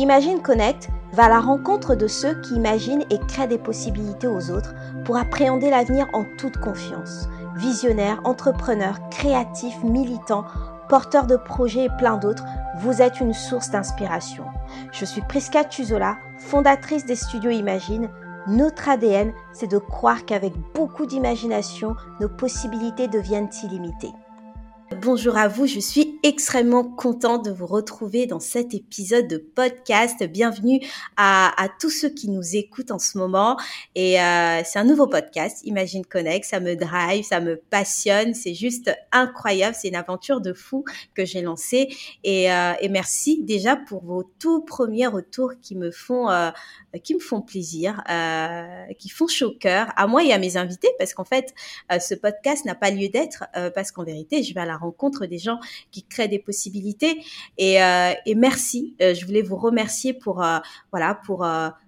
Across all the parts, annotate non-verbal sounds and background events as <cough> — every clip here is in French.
Imagine Connect va à la rencontre de ceux qui imaginent et créent des possibilités aux autres pour appréhender l'avenir en toute confiance. Visionnaires, entrepreneurs, créatifs, militants, porteurs de projets et plein d'autres, vous êtes une source d'inspiration. Je suis Prisca Tuzola, fondatrice des studios Imagine. Notre ADN, c'est de croire qu'avec beaucoup d'imagination, nos possibilités deviennent illimitées. Bonjour à vous, je suis extrêmement contente de vous retrouver dans cet épisode de podcast. Bienvenue à, tous ceux qui nous écoutent en ce moment. Et euh, c'est un nouveau podcast, Imagine Connect. Ça me drive, ça me passionne. C'est juste incroyable. C'est une aventure de fou que j'ai lancée. Et, euh, merci déjà pour vos tout premiers retours qui me font, euh, qui me font plaisir, qui font chaud au cœur à moi et à mes invités, parce qu'en fait, ce podcast n'a pas lieu d'être, parce qu'en vérité, je vais à la rencontre des gens qui créent des possibilités. Et, euh, merci. Euh, je voulais vous remercier pour euh, voilà pour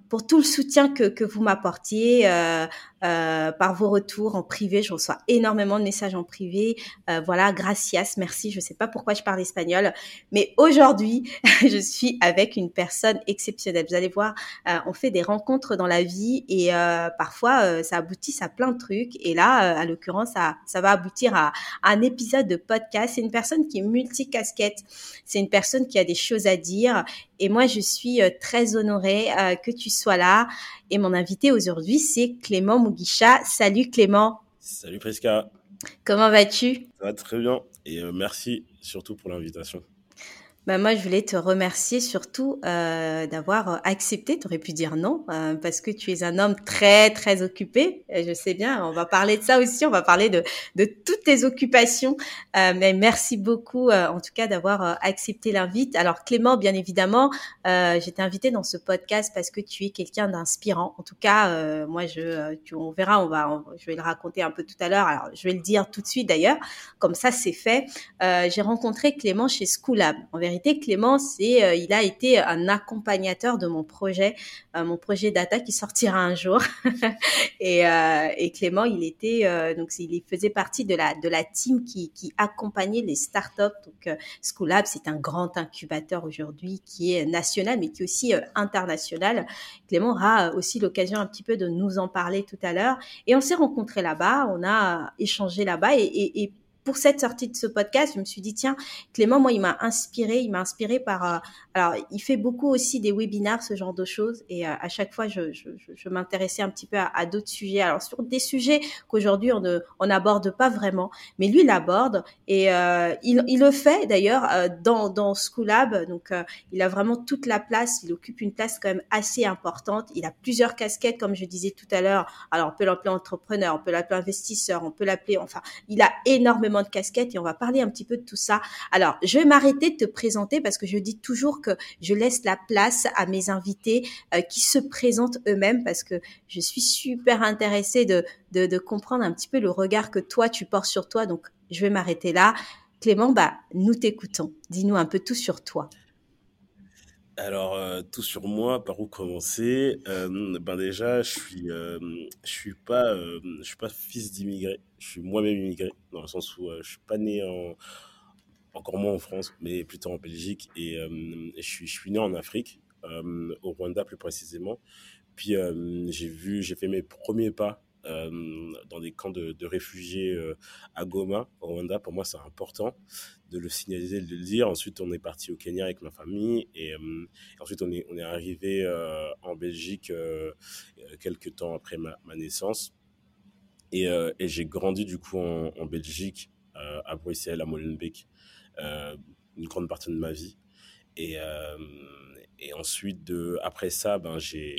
pour tout le soutien que, que vous m'apportiez euh, par vos retours en privé. Je reçois énormément de messages en privé. Euh, voilà, gracias, merci. Je ne sais pas pourquoi je parle espagnol, mais aujourd'hui, <laughs> je suis avec une personne exceptionnelle. Vous allez voir, euh, on fait des rencontres dans la vie et euh, parfois, euh, ça aboutit à plein de trucs. Et là, à l'occurrence, ça, ça va aboutir à, un épisode de podcast. C'est une personne qui est multicasquette. C'est une personne qui a des choses à dire et moi, je suis très honorée euh, que tu sois là. Et mon invité aujourd'hui, c'est Clément Mugisha. Salut Clément. Salut Prisca. Comment vas-tu? Ça va très bien et euh, merci surtout pour l'invitation. Bah moi, je voulais te remercier surtout euh, d'avoir accepté. Tu aurais pu dire non euh, parce que tu es un homme très très occupé. Je sais bien. On va parler de ça aussi. On va parler de de toutes tes occupations. Euh, mais merci beaucoup euh, en tout cas d'avoir euh, accepté l'invite. Alors Clément, bien évidemment, euh, j'étais invitée dans ce podcast parce que tu es quelqu'un d'inspirant. En tout cas, moi, je, tu, on verra. On va, je vais le raconter un peu tout à l'heure. Alors, je vais le dire tout de suite d'ailleurs. Comme ça, c'est fait. J'ai rencontré Clément chez Schoolab. Clément, c'est, euh, il a été un accompagnateur de mon projet, euh, mon projet data qui sortira un jour. <laughs> et, euh, Clément, il était donc il faisait partie de la de la team qui, qui accompagnait les startups. Donc Schoolab, c'est un grand incubateur aujourd'hui qui est national, mais qui est aussi international. Clément aura aussi l'occasion un petit peu de nous en parler tout à l'heure. Et on s'est rencontrés là-bas, on a échangé là-bas et pour cette sortie de ce podcast, je me suis dit tiens, Clément, moi, il m'a inspiré, il m'a inspiré par. Euh, alors, il fait beaucoup aussi des webinaires, ce genre de choses, et euh, à chaque fois, je, je, je m'intéressais un petit peu à, à d'autres sujets. Alors sur des sujets qu'aujourd'hui on ne on n'aborde pas vraiment, mais lui, il aborde et euh, il, il le fait d'ailleurs euh, dans dans Schoolab. Donc, il a vraiment toute la place. Il occupe une place quand même assez importante. Il a plusieurs casquettes, comme je disais tout à l'heure. Alors, on peut l'appeler entrepreneur, on peut l'appeler investisseur, on peut l'appeler. Enfin, il a énormément de casquettes et on va parler un petit peu de tout ça. Alors, je vais m'arrêter de te présenter parce que je dis toujours que je laisse la place à mes invités euh, qui se présentent eux-mêmes parce que je suis super intéressée de, de, de comprendre un petit peu le regard que toi, tu portes sur toi. Donc, je vais m'arrêter là. Clément, bah, nous t'écoutons. Dis-nous un peu tout sur toi. Alors, euh, tout sur moi, par où commencer? Euh, Ben déjà, je suis, euh, je suis pas, je suis pas fils d'immigré. Je suis moi-même immigré, dans le sens où euh, je suis pas né en, encore moins en France, mais plutôt en Belgique. Et, je suis, je suis né en Afrique, au Rwanda plus précisément. Puis j'ai vu, j'ai fait mes premiers pas dans des camps de, réfugiés euh, à Goma, au Rwanda. Pour moi, c'est important de le signaliser, de le dire. Ensuite, on est parti au Kenya avec ma famille et, euh, ensuite on est, on est arrivé euh, en Belgique euh, quelques temps après ma, naissance. Et, euh, et j'ai grandi du coup en, Belgique, euh, à Bruxelles, à Molenbeek, euh, une grande partie de ma vie. Et, euh, et ensuite, de, après ça, ben, j'ai,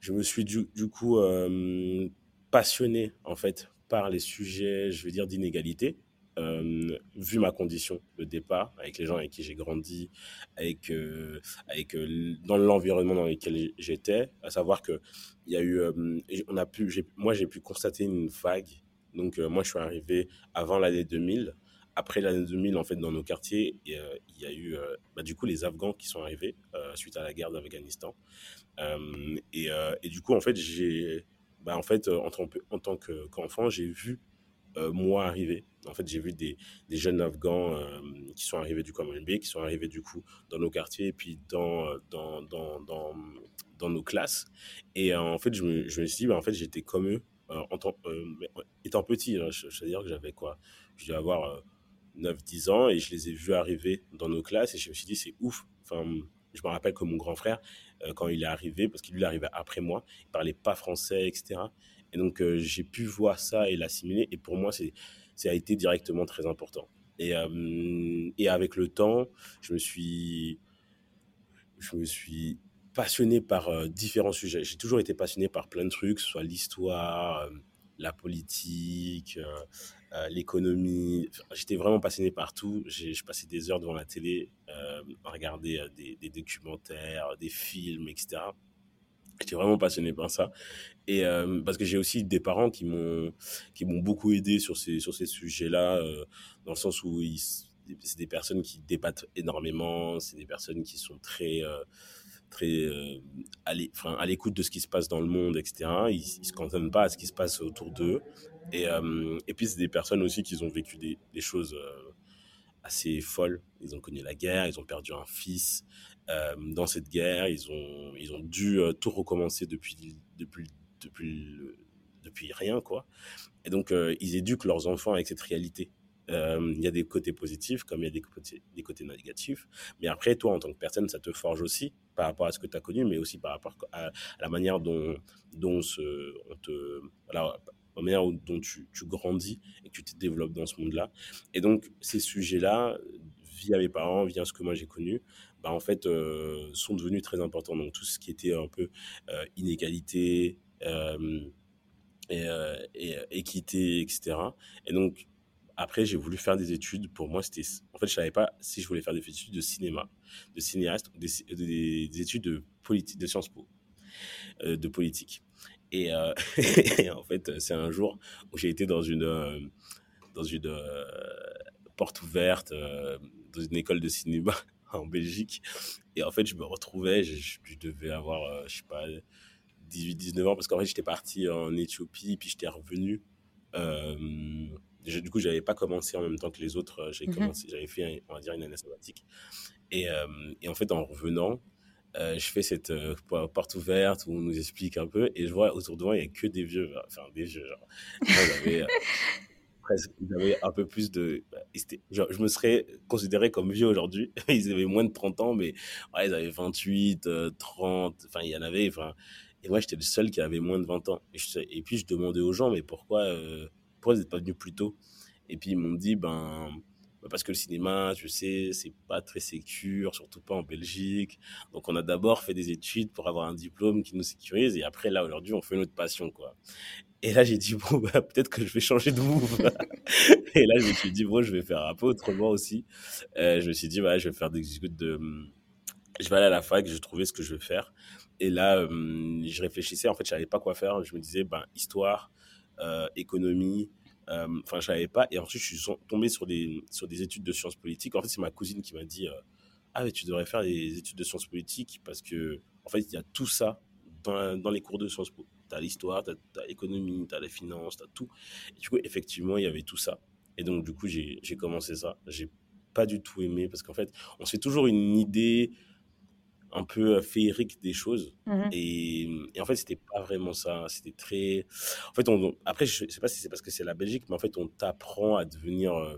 je me suis du, coup euh, passionné en fait par les sujets, je veux dire, d'inégalité. Euh, vu ma condition de départ, avec les gens avec qui j'ai grandi, avec, euh, avec dans l'environnement dans lequel j'étais, à savoir que y a eu, on a pu, moi j'ai pu constater une vague. Donc moi je suis arrivé avant l'année 2000. Après l'année 2000, en fait, dans nos quartiers, il y a eu, bah, du coup, les Afghans qui sont arrivés suite à la guerre d'Afghanistan. Euh, et, euh, et, du coup, en fait, j'ai, bah, en fait, en tant, en tant qu'enfant, j'ai vu moi arrivé. En fait, j'ai vu des, des, jeunes Afghans qui sont arrivés du Common B, qui sont arrivés du coup dans nos quartiers et puis dans, dans, dans, dans, dans nos classes. Et en fait, je me, je me suis dit, bah, en fait, j'étais comme eux. en tant, étant petit, hein, je, veux dire que j'avais quoi? Je devais avoir 9-10 ans et je les ai vus arriver dans nos classes et je me suis dit, c'est ouf. Enfin, je me rappelle que mon grand frère, euh, quand il est arrivé, parce qu'il lui arrivé après moi, il parlait pas français, etc. Et donc, euh, j'ai pu voir ça et l'assimiler. Et pour moi, c'est, ça a été directement très important. Et, euh, et avec le temps, je me suis, je me suis passionné par différents sujets. J'ai toujours été passionné par plein de trucs, que ce soit l'histoire, la politique, euh, l'économie. J'étais vraiment passionné par tout. Je passais des heures devant la télé euh, à regarder euh, des, des, documentaires, des films, etc. J'étais vraiment passionné par ça. Et parce que j'ai aussi des parents qui m'ont beaucoup aidé sur ces sur ces sujets-là, dans le sens où c'est des personnes qui débattent énormément, c'est des personnes qui sont très très euh, à l'écoute de ce qui se passe dans le monde, etc. Ils, ne se cantonnent pas à ce qui se passe autour d'eux. Et, euh, puis, c'est des personnes aussi qui ont vécu des, choses euh, assez folles. Ils ont connu la guerre, ils ont perdu un fils. dans cette guerre, ils ont, dû tout recommencer depuis, depuis rien, quoi. Et donc, ils éduquent leurs enfants avec cette réalité. Euh, il y a des côtés positifs comme il y a des côtés, négatifs. Mais après, toi, en tant que personne, ça te forge aussi par rapport à ce que tu as connu, mais aussi par rapport à, la manière dont, dont ce, te, la manière dont tu, grandis et que tu te développes dans ce monde-là. Et donc, ces sujets-là, via mes parents, via ce que moi j'ai connu, bah, en fait, euh, sont devenus très importants. Donc, tout ce qui était un peu euh, inégalité, et, équité, etc. Et donc, après, j'ai voulu faire des études. Pour moi, c'était. En fait, je savais pas si je voulais faire des études de cinéma, de cinéaste, des, des, études de politique, de Sciences Po, euh, de politique. Et, euh, <laughs> en fait, c'est un jour où j'ai été dans une euh, dans une porte ouverte dans une école de cinéma <laughs> en Belgique. Et en fait, je me retrouvais. Je, devais avoir, je sais pas, 18-19 ans parce qu'en fait, j'étais parti en Éthiopie puis j'étais revenu du coup, j'avais pas commencé en même temps que les autres. Euh, j'avais mmh commencé, j'avais fait, on va dire, une année sabbatique. Et, euh, et en fait, en revenant, euh, je fais cette porte ouverte où on nous explique un peu et je vois autour de moi, il n'y a que des vieux, enfin des vieux, genre. Ils avaient, <laughs> presque, un peu plus de. Bah, genre, je me serais considéré comme vieux aujourd'hui. <laughs> Ils avaient moins de 30 ans, mais ouais, ils avaient 28, 30, enfin, il y en avait. Enfin, et moi, j'étais le seul qui avait moins de 20 ans. Et, et puis, je demandais aux gens, mais pourquoi pourquoi vous n'êtes pas venu plus tôt Et puis ils m'ont dit, ben, ben, parce que le cinéma, tu sais, c'est pas très sécure, surtout pas en Belgique. Donc on a d'abord fait des études pour avoir un diplôme qui nous sécurise, et après là aujourd'hui on fait notre passion, quoi. Et là j'ai dit bon bah, peut-être que je vais changer de move. <laughs> et là je me suis dit bon je vais faire un peu autrement aussi. Euh, je me suis dit voilà je vais faire des je vais aller à la fac, je vais trouver ce que je veux faire. Et là, euh, je réfléchissais, en fait, je savais pas quoi faire. Je me disais, ben, histoire, euh, économie. Euh, enfin, je savais pas. Et ensuite, je suis tombé sur des, sur des études de sciences politiques. En fait, c'est ma cousine qui m'a dit euh, Ah, mais tu devrais faire des études de sciences politiques parce que, en fait, il y a tout ça dans, dans les cours de sciences po. Tu as l'histoire, tu as, l'économie, tu as les finances, tu as tout. Et du coup, effectivement, il y avait tout ça. Et donc, du coup, j'ai commencé ça. J'ai pas du tout aimé parce qu'en fait, on se fait toujours une idée un peu euh, féerique des choses. Mmh et, et, en fait, c'était pas vraiment ça. C'était très. En fait, on, après, je sais pas si c'est parce que c'est la Belgique, mais en fait, on t'apprend à devenir euh,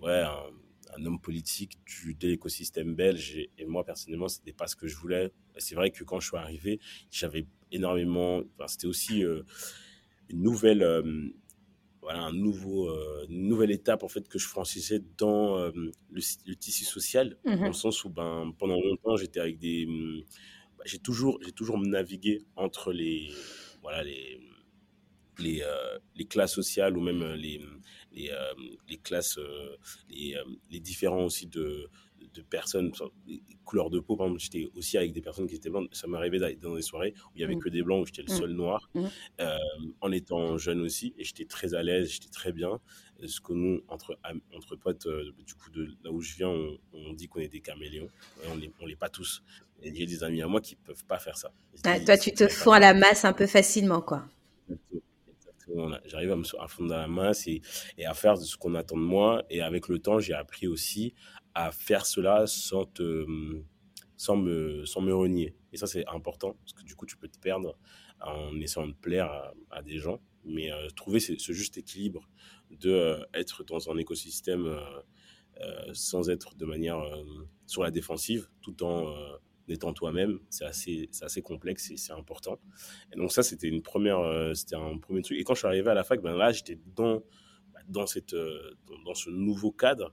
ouais, un, homme politique du, de l'écosystème belge. Et, moi, personnellement, c'était pas ce que je voulais. C'est vrai que quand je suis arrivé, j'avais énormément. Enfin, c'était aussi euh, une nouvelle voilà un nouveau euh, une nouvelle étape en fait que je franchissais dans euh, le, tissu social. Mmh dans le sens où ben pendant longtemps j'étais avec des mmh, bah, j'ai toujours j'ai toujours navigué entre les voilà les les, euh, les classes sociales ou même les les, les classes les, les différents aussi de de personnes, couleurs de peau, par exemple, j'étais aussi avec des personnes qui étaient blanches. Ça m'arrivait d'aller dans des soirées où il y avait mmh. que des blancs, où j'étais le seul mmh. noir, mmh. Euh, en étant jeune aussi, et j'étais très à l'aise, j'étais très bien. Ce que nous, entre, entre potes, euh, du coup, de là où je viens, on, dit qu'on est des caméléons. On l'est, on l'est pas tous. Et j'ai des amis à moi qui peuvent pas faire ça. Ah, toi, tu te fonds à la masse un peu facilement, quoi. j'arrive à me à fondre dans la masse et, et à faire ce qu'on attend de moi. Et avec le temps, j'ai appris aussi à faire cela sans sans me, sans me renier. Et ça, c'est important parce que du coup, tu peux te perdre en essayant de plaire à, des gens. Mais euh, trouver ce, juste équilibre de euh, être dans un écosystème euh, sans être de manière sur la défensive, tout en étant toi-même, c'est assez, assez complexe et c'est important. Et donc ça, c'était une un premier truc. Et quand je suis arrivé à la fac, ben là, j'étais dans dans, cette, dans ce nouveau cadre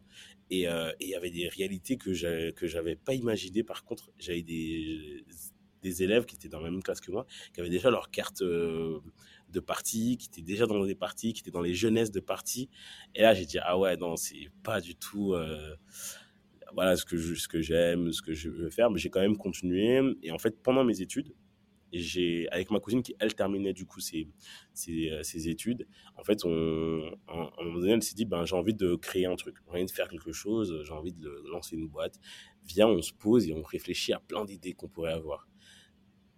et il y avait des réalités que je n'avais pas imaginées. Par contre, j'avais des, des élèves qui étaient dans la même classe que moi, qui avaient déjà leur carte de parti, qui étaient déjà dans des partis, qui étaient dans les jeunesses de partis. Et là, j'ai dit, ah ouais, non, c'est pas du tout voilà ce que ce que j'aime, ce que je veux faire, mais j'ai quand même continué. Et en fait, pendant mes études, j'ai avec ma cousine qui elle terminait du coup ses, ses, euh, études en fait on à un moment donné elle s'est dit ben j'ai envie de créer un truc. J'ai envie de faire quelque chose j'ai envie de lancer une boîte. Viens on se pose et on réfléchit à plein d'idées qu'on pourrait avoir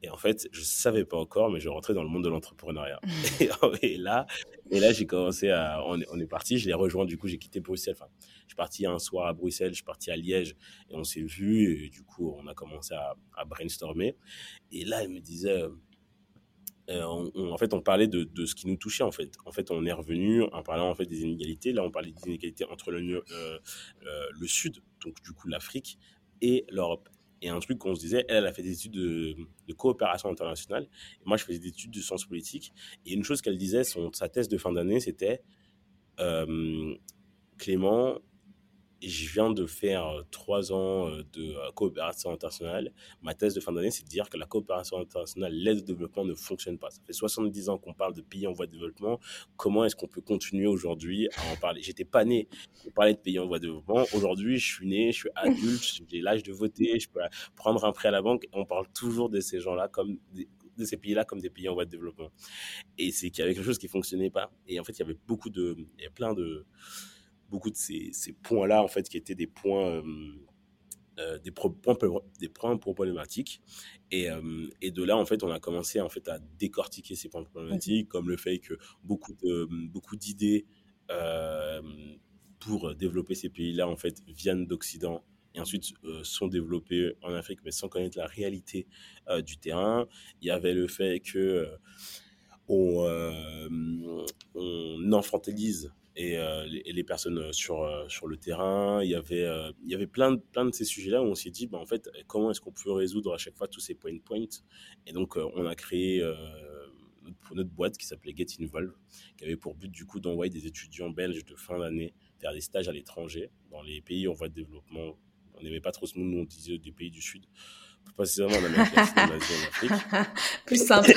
et en fait, je savais pas encore, mais je rentrais dans le monde de l'entrepreneuriat. <laughs> <laughs> et, là, et là, j'ai commencé à, on est, on est parti, je l'ai rejoint, du coup, j'ai quitté Bruxelles. Enfin, je suis parti un soir à Bruxelles, je suis parti à Liège, et on s'est vu, et du coup, on a commencé à, à brainstormer. Et là, il me disait, euh, en fait, on parlait de, de, ce qui nous touchait, en fait. En fait, on est revenu en parlant, en fait, des inégalités. Là, on parlait des inégalités entre le, euh, le Sud, donc du coup l'Afrique, et l'Europe. Et un truc qu'on se disait, elle, elle a fait des études de, coopération internationale. Et moi, je faisais des études de sciences politiques. Et une chose qu'elle disait, son, sa thèse de fin d'année, c'était euh, Clément, je viens de faire euh, trois ans euh, de euh, coopération internationale. Ma thèse de fin d'année, c'est de dire que la coopération internationale, l'aide au développement ne fonctionne pas. Ça fait 70 ans qu'on parle de pays en voie de développement. Comment est-ce qu'on peut continuer aujourd'hui à en parler? J'étais pas né pour parler de pays en voie de développement. Aujourd'hui, je suis né, je suis adulte, <laughs> j'ai l'âge de voter, je peux prendre un prêt à la banque. On parle toujours de ces gens-là comme de ces pays-là comme des pays en voie de développement. Et c'est qu'il y avait quelque chose qui fonctionnait pas. Et en fait, il y avait beaucoup de, il y a plein de, beaucoup de ces, ces points-là, en fait, qui étaient des points, euh, euh, des, points, des points problématiques. Et, euh, et, de là, en fait, on a commencé en fait, à décortiquer ces points problématiques, comme le fait que beaucoup, de, beaucoup d'idées pour développer ces pays-là, en fait, viennent d'Occident et ensuite sont développés en Afrique, mais sans connaître la réalité du terrain. Il y avait le fait que on, on infantilise et, euh, les, personnes euh, sur, euh, sur le terrain. Il y avait, il y avait plein, de, plein de ces sujets-là où on s'est dit, bah, en fait, comment est-ce qu'on peut résoudre à chaque fois tous ces point points? Et donc, on a créé notre, notre boîte qui s'appelait Get Involved, qui avait pour but, du coup, d'envoyer des étudiants belges de fin d'année faire des stages à l'étranger, dans les pays en voie de développement. On n'aimait pas trop ce mot, nous, on disait des pays du Sud. Plus précisément en Amérique <laughs> latine, en Asie, en Afrique. Plus simple.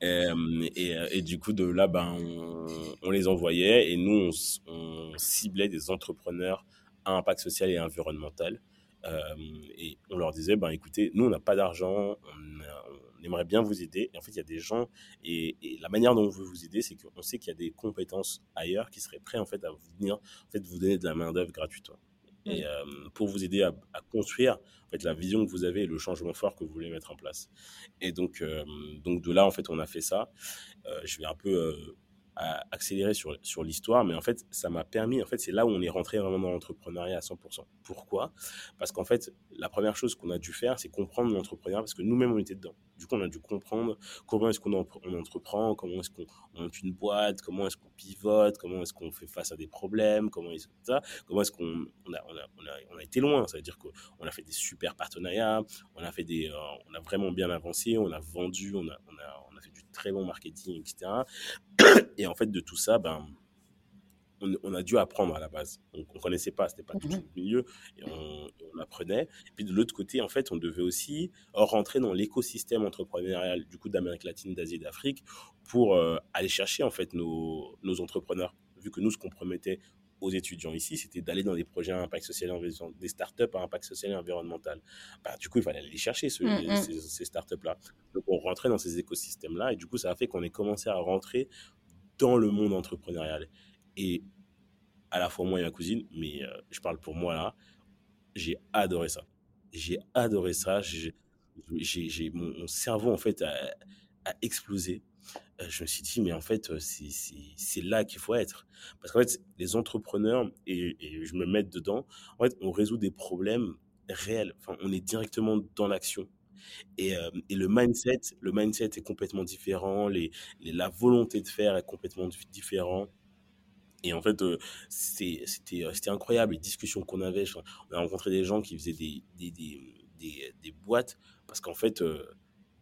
Et, et, du coup, de là, ben, on, les envoyait et nous, on, ciblait des entrepreneurs à impact social et environnemental. Euh, et on leur disait, ben, écoutez, nous, on n'a pas d'argent, on, aimerait bien vous aider. Et en fait, il y a des gens, et, la manière dont on veut vous aider, c'est qu'on sait qu'il y a des compétences ailleurs qui seraient prêts en fait, à venir en fait, vous donner de la main-d'œuvre gratuitement et mmh. euh, pour vous aider à, construire en fait, la vision que vous avez et le changement fort que vous voulez mettre en place. Et donc, euh, donc de là, en fait, on a fait ça. Euh, je vais un peu accélérer sur, sur l'histoire, mais en fait, ça m'a permis, en fait, c'est là où on est rentré vraiment dans l'entrepreneuriat à 100%. Pourquoi? Parce qu'en fait, la première chose qu'on a dû faire, c'est comprendre l'entrepreneuriat, parce que nous-mêmes, on était dedans. Du coup, on a dû comprendre comment est-ce qu'on entreprend, comment est-ce qu'on monte une boîte, comment est-ce qu'on pivote, comment est-ce qu'on fait face à des problèmes, comment est-ce ça, comment est-ce qu'on on a, on a, on a, été loin. Ça veut dire qu'on a fait des super partenariats, on a fait des, euh, on a vraiment bien avancé, on a vendu, on a, très bon marketing, etc. <coughs> Et en fait, de tout ça, ben, on, a dû apprendre à la base. On ne connaissait pas, c'était pas tout le milieu, et on, apprenait. Et puis de l'autre côté, en fait, on devait aussi rentrer dans l'écosystème entrepreneurial du coup d'Amérique latine, d'Asie et d'Afrique pour euh, aller chercher en fait nos, nos entrepreneurs. Vu que nous, ce qu'on promettait aux étudiants ici, c'était d'aller dans des projets à impact social et environnemental, des startups à impact social et environnemental. Bah, du coup, il fallait aller chercher ce, mm, mm. ces, ces startups-là. Donc, on rentrait dans ces écosystèmes-là et du coup, ça a fait qu'on ait commencé à rentrer dans le monde entrepreneurial. Et à la fois moi et ma cousine, mais euh, je parle pour moi là, j'ai adoré ça. J'ai adoré ça. J'ai, mon, cerveau, en fait, a explosé, je me suis dit, mais en fait, c'est là qu'il faut être. Parce qu'en fait, les entrepreneurs, et, je me mets dedans, en fait, on résout des problèmes réels. Enfin, on est directement dans l'action. Et, et, le mindset, le mindset est complètement différent, les, la volonté de faire est complètement différente. Et en fait, c'était incroyable, les discussions qu'on avait. On a rencontré des gens qui faisaient des, des, des, des boîtes parce qu'en fait,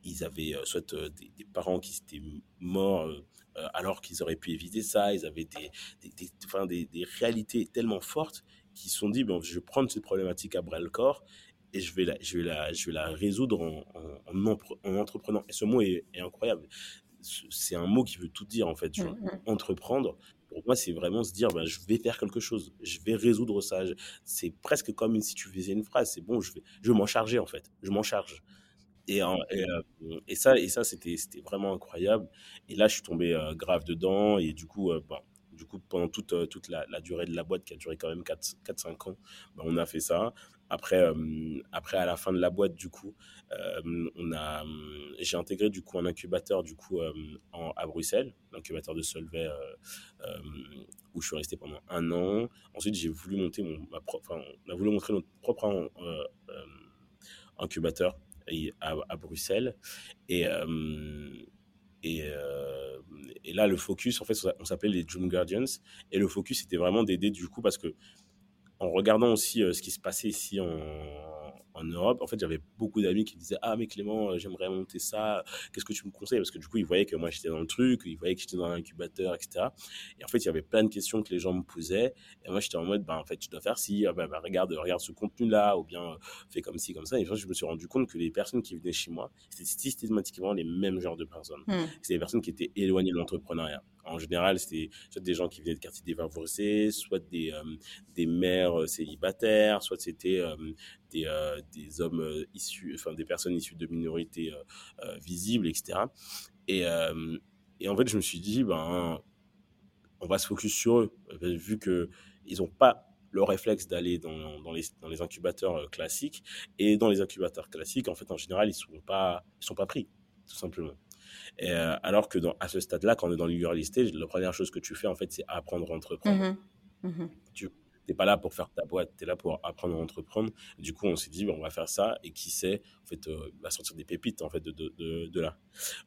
ils avaient euh, soit euh, des, parents qui étaient morts euh, alors qu'ils auraient pu éviter ça, ils avaient des, des, enfin, des, réalités tellement fortes qu'ils se sont dit, bon, je vais prendre cette problématique à bras le corps et je vais la, je vais la, je vais la résoudre en, en, entreprenant. Et ce mot est, incroyable. C'est un mot qui veut tout dire, en fait. Mmh, mmh. Entreprendre, pour moi, c'est vraiment se dire, ben, je vais faire quelque chose, je vais résoudre ça. C'est presque comme si tu faisais une phrase, c'est bon, je vais, je vais m'en charger, en fait. Je m'en charge. Et, et, ça, c'était, vraiment incroyable. Et là, je suis tombé grave dedans. Et du coup, du coup pendant toute, la, durée de la boîte, qui a duré quand même 4-5 ans, ben, on a fait ça. Après, à la fin de la boîte, j'ai intégré un incubateur à Bruxelles, l'incubateur de Solvay, où je suis resté pendant un an. Ensuite, j'ai voulu monter on a voulu montrer notre propre incubateur à, Bruxelles. Et, euh, et, euh, et, là, le focus, en fait, on s'appelait les Dream Guardians. Et le focus, c'était vraiment d'aider, du coup, parce que en regardant aussi euh, ce qui se passait ici en, en Europe, en fait, j'avais beaucoup d'amis qui disaient Ah, mais Clément, euh, j'aimerais monter ça, qu'est-ce que tu me conseilles? Parce que du coup, ils voyaient que moi, j'étais dans le truc, ils voyaient que j'étais dans l'incubateur, etc. Et en fait, il y avait plein de questions que les gens me posaient. Et moi, j'étais en mode bah, En fait, tu dois faire ci, ah, bah, bah, regarde, regarde ce contenu-là, ou bien euh, fais comme ci, comme ça. Et je me suis rendu compte que les personnes qui venaient chez moi, c'était systématiquement les mêmes genres de personnes. Hmm. C'était des personnes qui étaient éloignées de l'entrepreneuriat. En général, c'était soit des gens qui venaient de quartiers défavorisés, soit des, euh, des mères célibataires, soit c'était des, des hommes issus, enfin des personnes issues de minorités visibles, etc. Et, en fait, je me suis dit, ben, on va se focus sur eux, vu que ils n'ont pas le réflexe d'aller dans, dans, les, dans les incubateurs classiques. Et dans les incubateurs classiques, en fait, en général, ils ne sont, sont pas pris, tout simplement. Et, alors que dans, à ce stade-là, quand on est dans stage, la première chose que tu fais, en fait, c'est apprendre à entreprendre. Mmh mmh tu, n'es pas là pour faire ta boîte, tu es là pour apprendre à entreprendre. Du coup, on s'est dit, on va faire ça, et qui sait, en fait, euh, va sortir des pépites, en fait, de, de, de, là.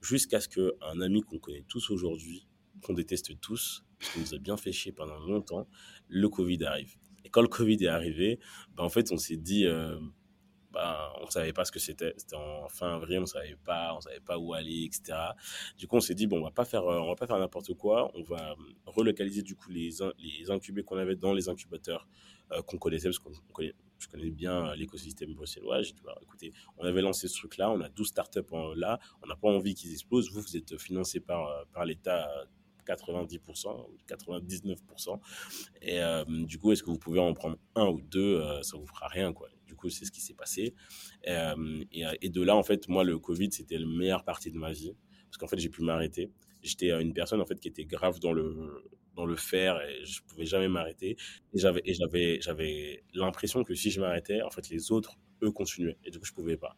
Jusqu'à ce qu'un ami qu'on connaît tous aujourd'hui, qu'on déteste tous, qui nous a bien fait chier pendant longtemps, le Covid arrive. Et quand le Covid est arrivé, ben, en fait, on s'est dit, euh, bah, on savait pas ce que c'était. C'était en fin avril, on savait pas, on savait pas où aller, etc. Du coup, on s'est dit bon, on va pas faire, euh, on va pas faire n'importe quoi. On va relocaliser du coup les les incubés qu'on avait dans les incubateurs euh, qu'on connaissait parce qu'on je connais bien euh, l'écosystème bruxellois. J'ai dit, bah, écoutez, on avait lancé ce truc-là, on a 12 startups là, on n'a pas envie qu'ils explosent. Vous, vous êtes financé par, par l'État 90%, 99%. Et du coup, est-ce que vous pouvez en prendre un ou deux Ça vous fera rien, quoi. Du coup, c'est ce qui s'est passé. Euh, et, de là, en fait, moi, le Covid, c'était la meilleure partie de ma vie. Parce qu'en fait, j'ai pu m'arrêter. J'étais une personne, en fait, qui était grave dans le, dans le faire et je pouvais jamais m'arrêter. Et j'avais l'impression que si je m'arrêtais, en fait, les autres, eux, continuaient. Et du coup, je pouvais pas.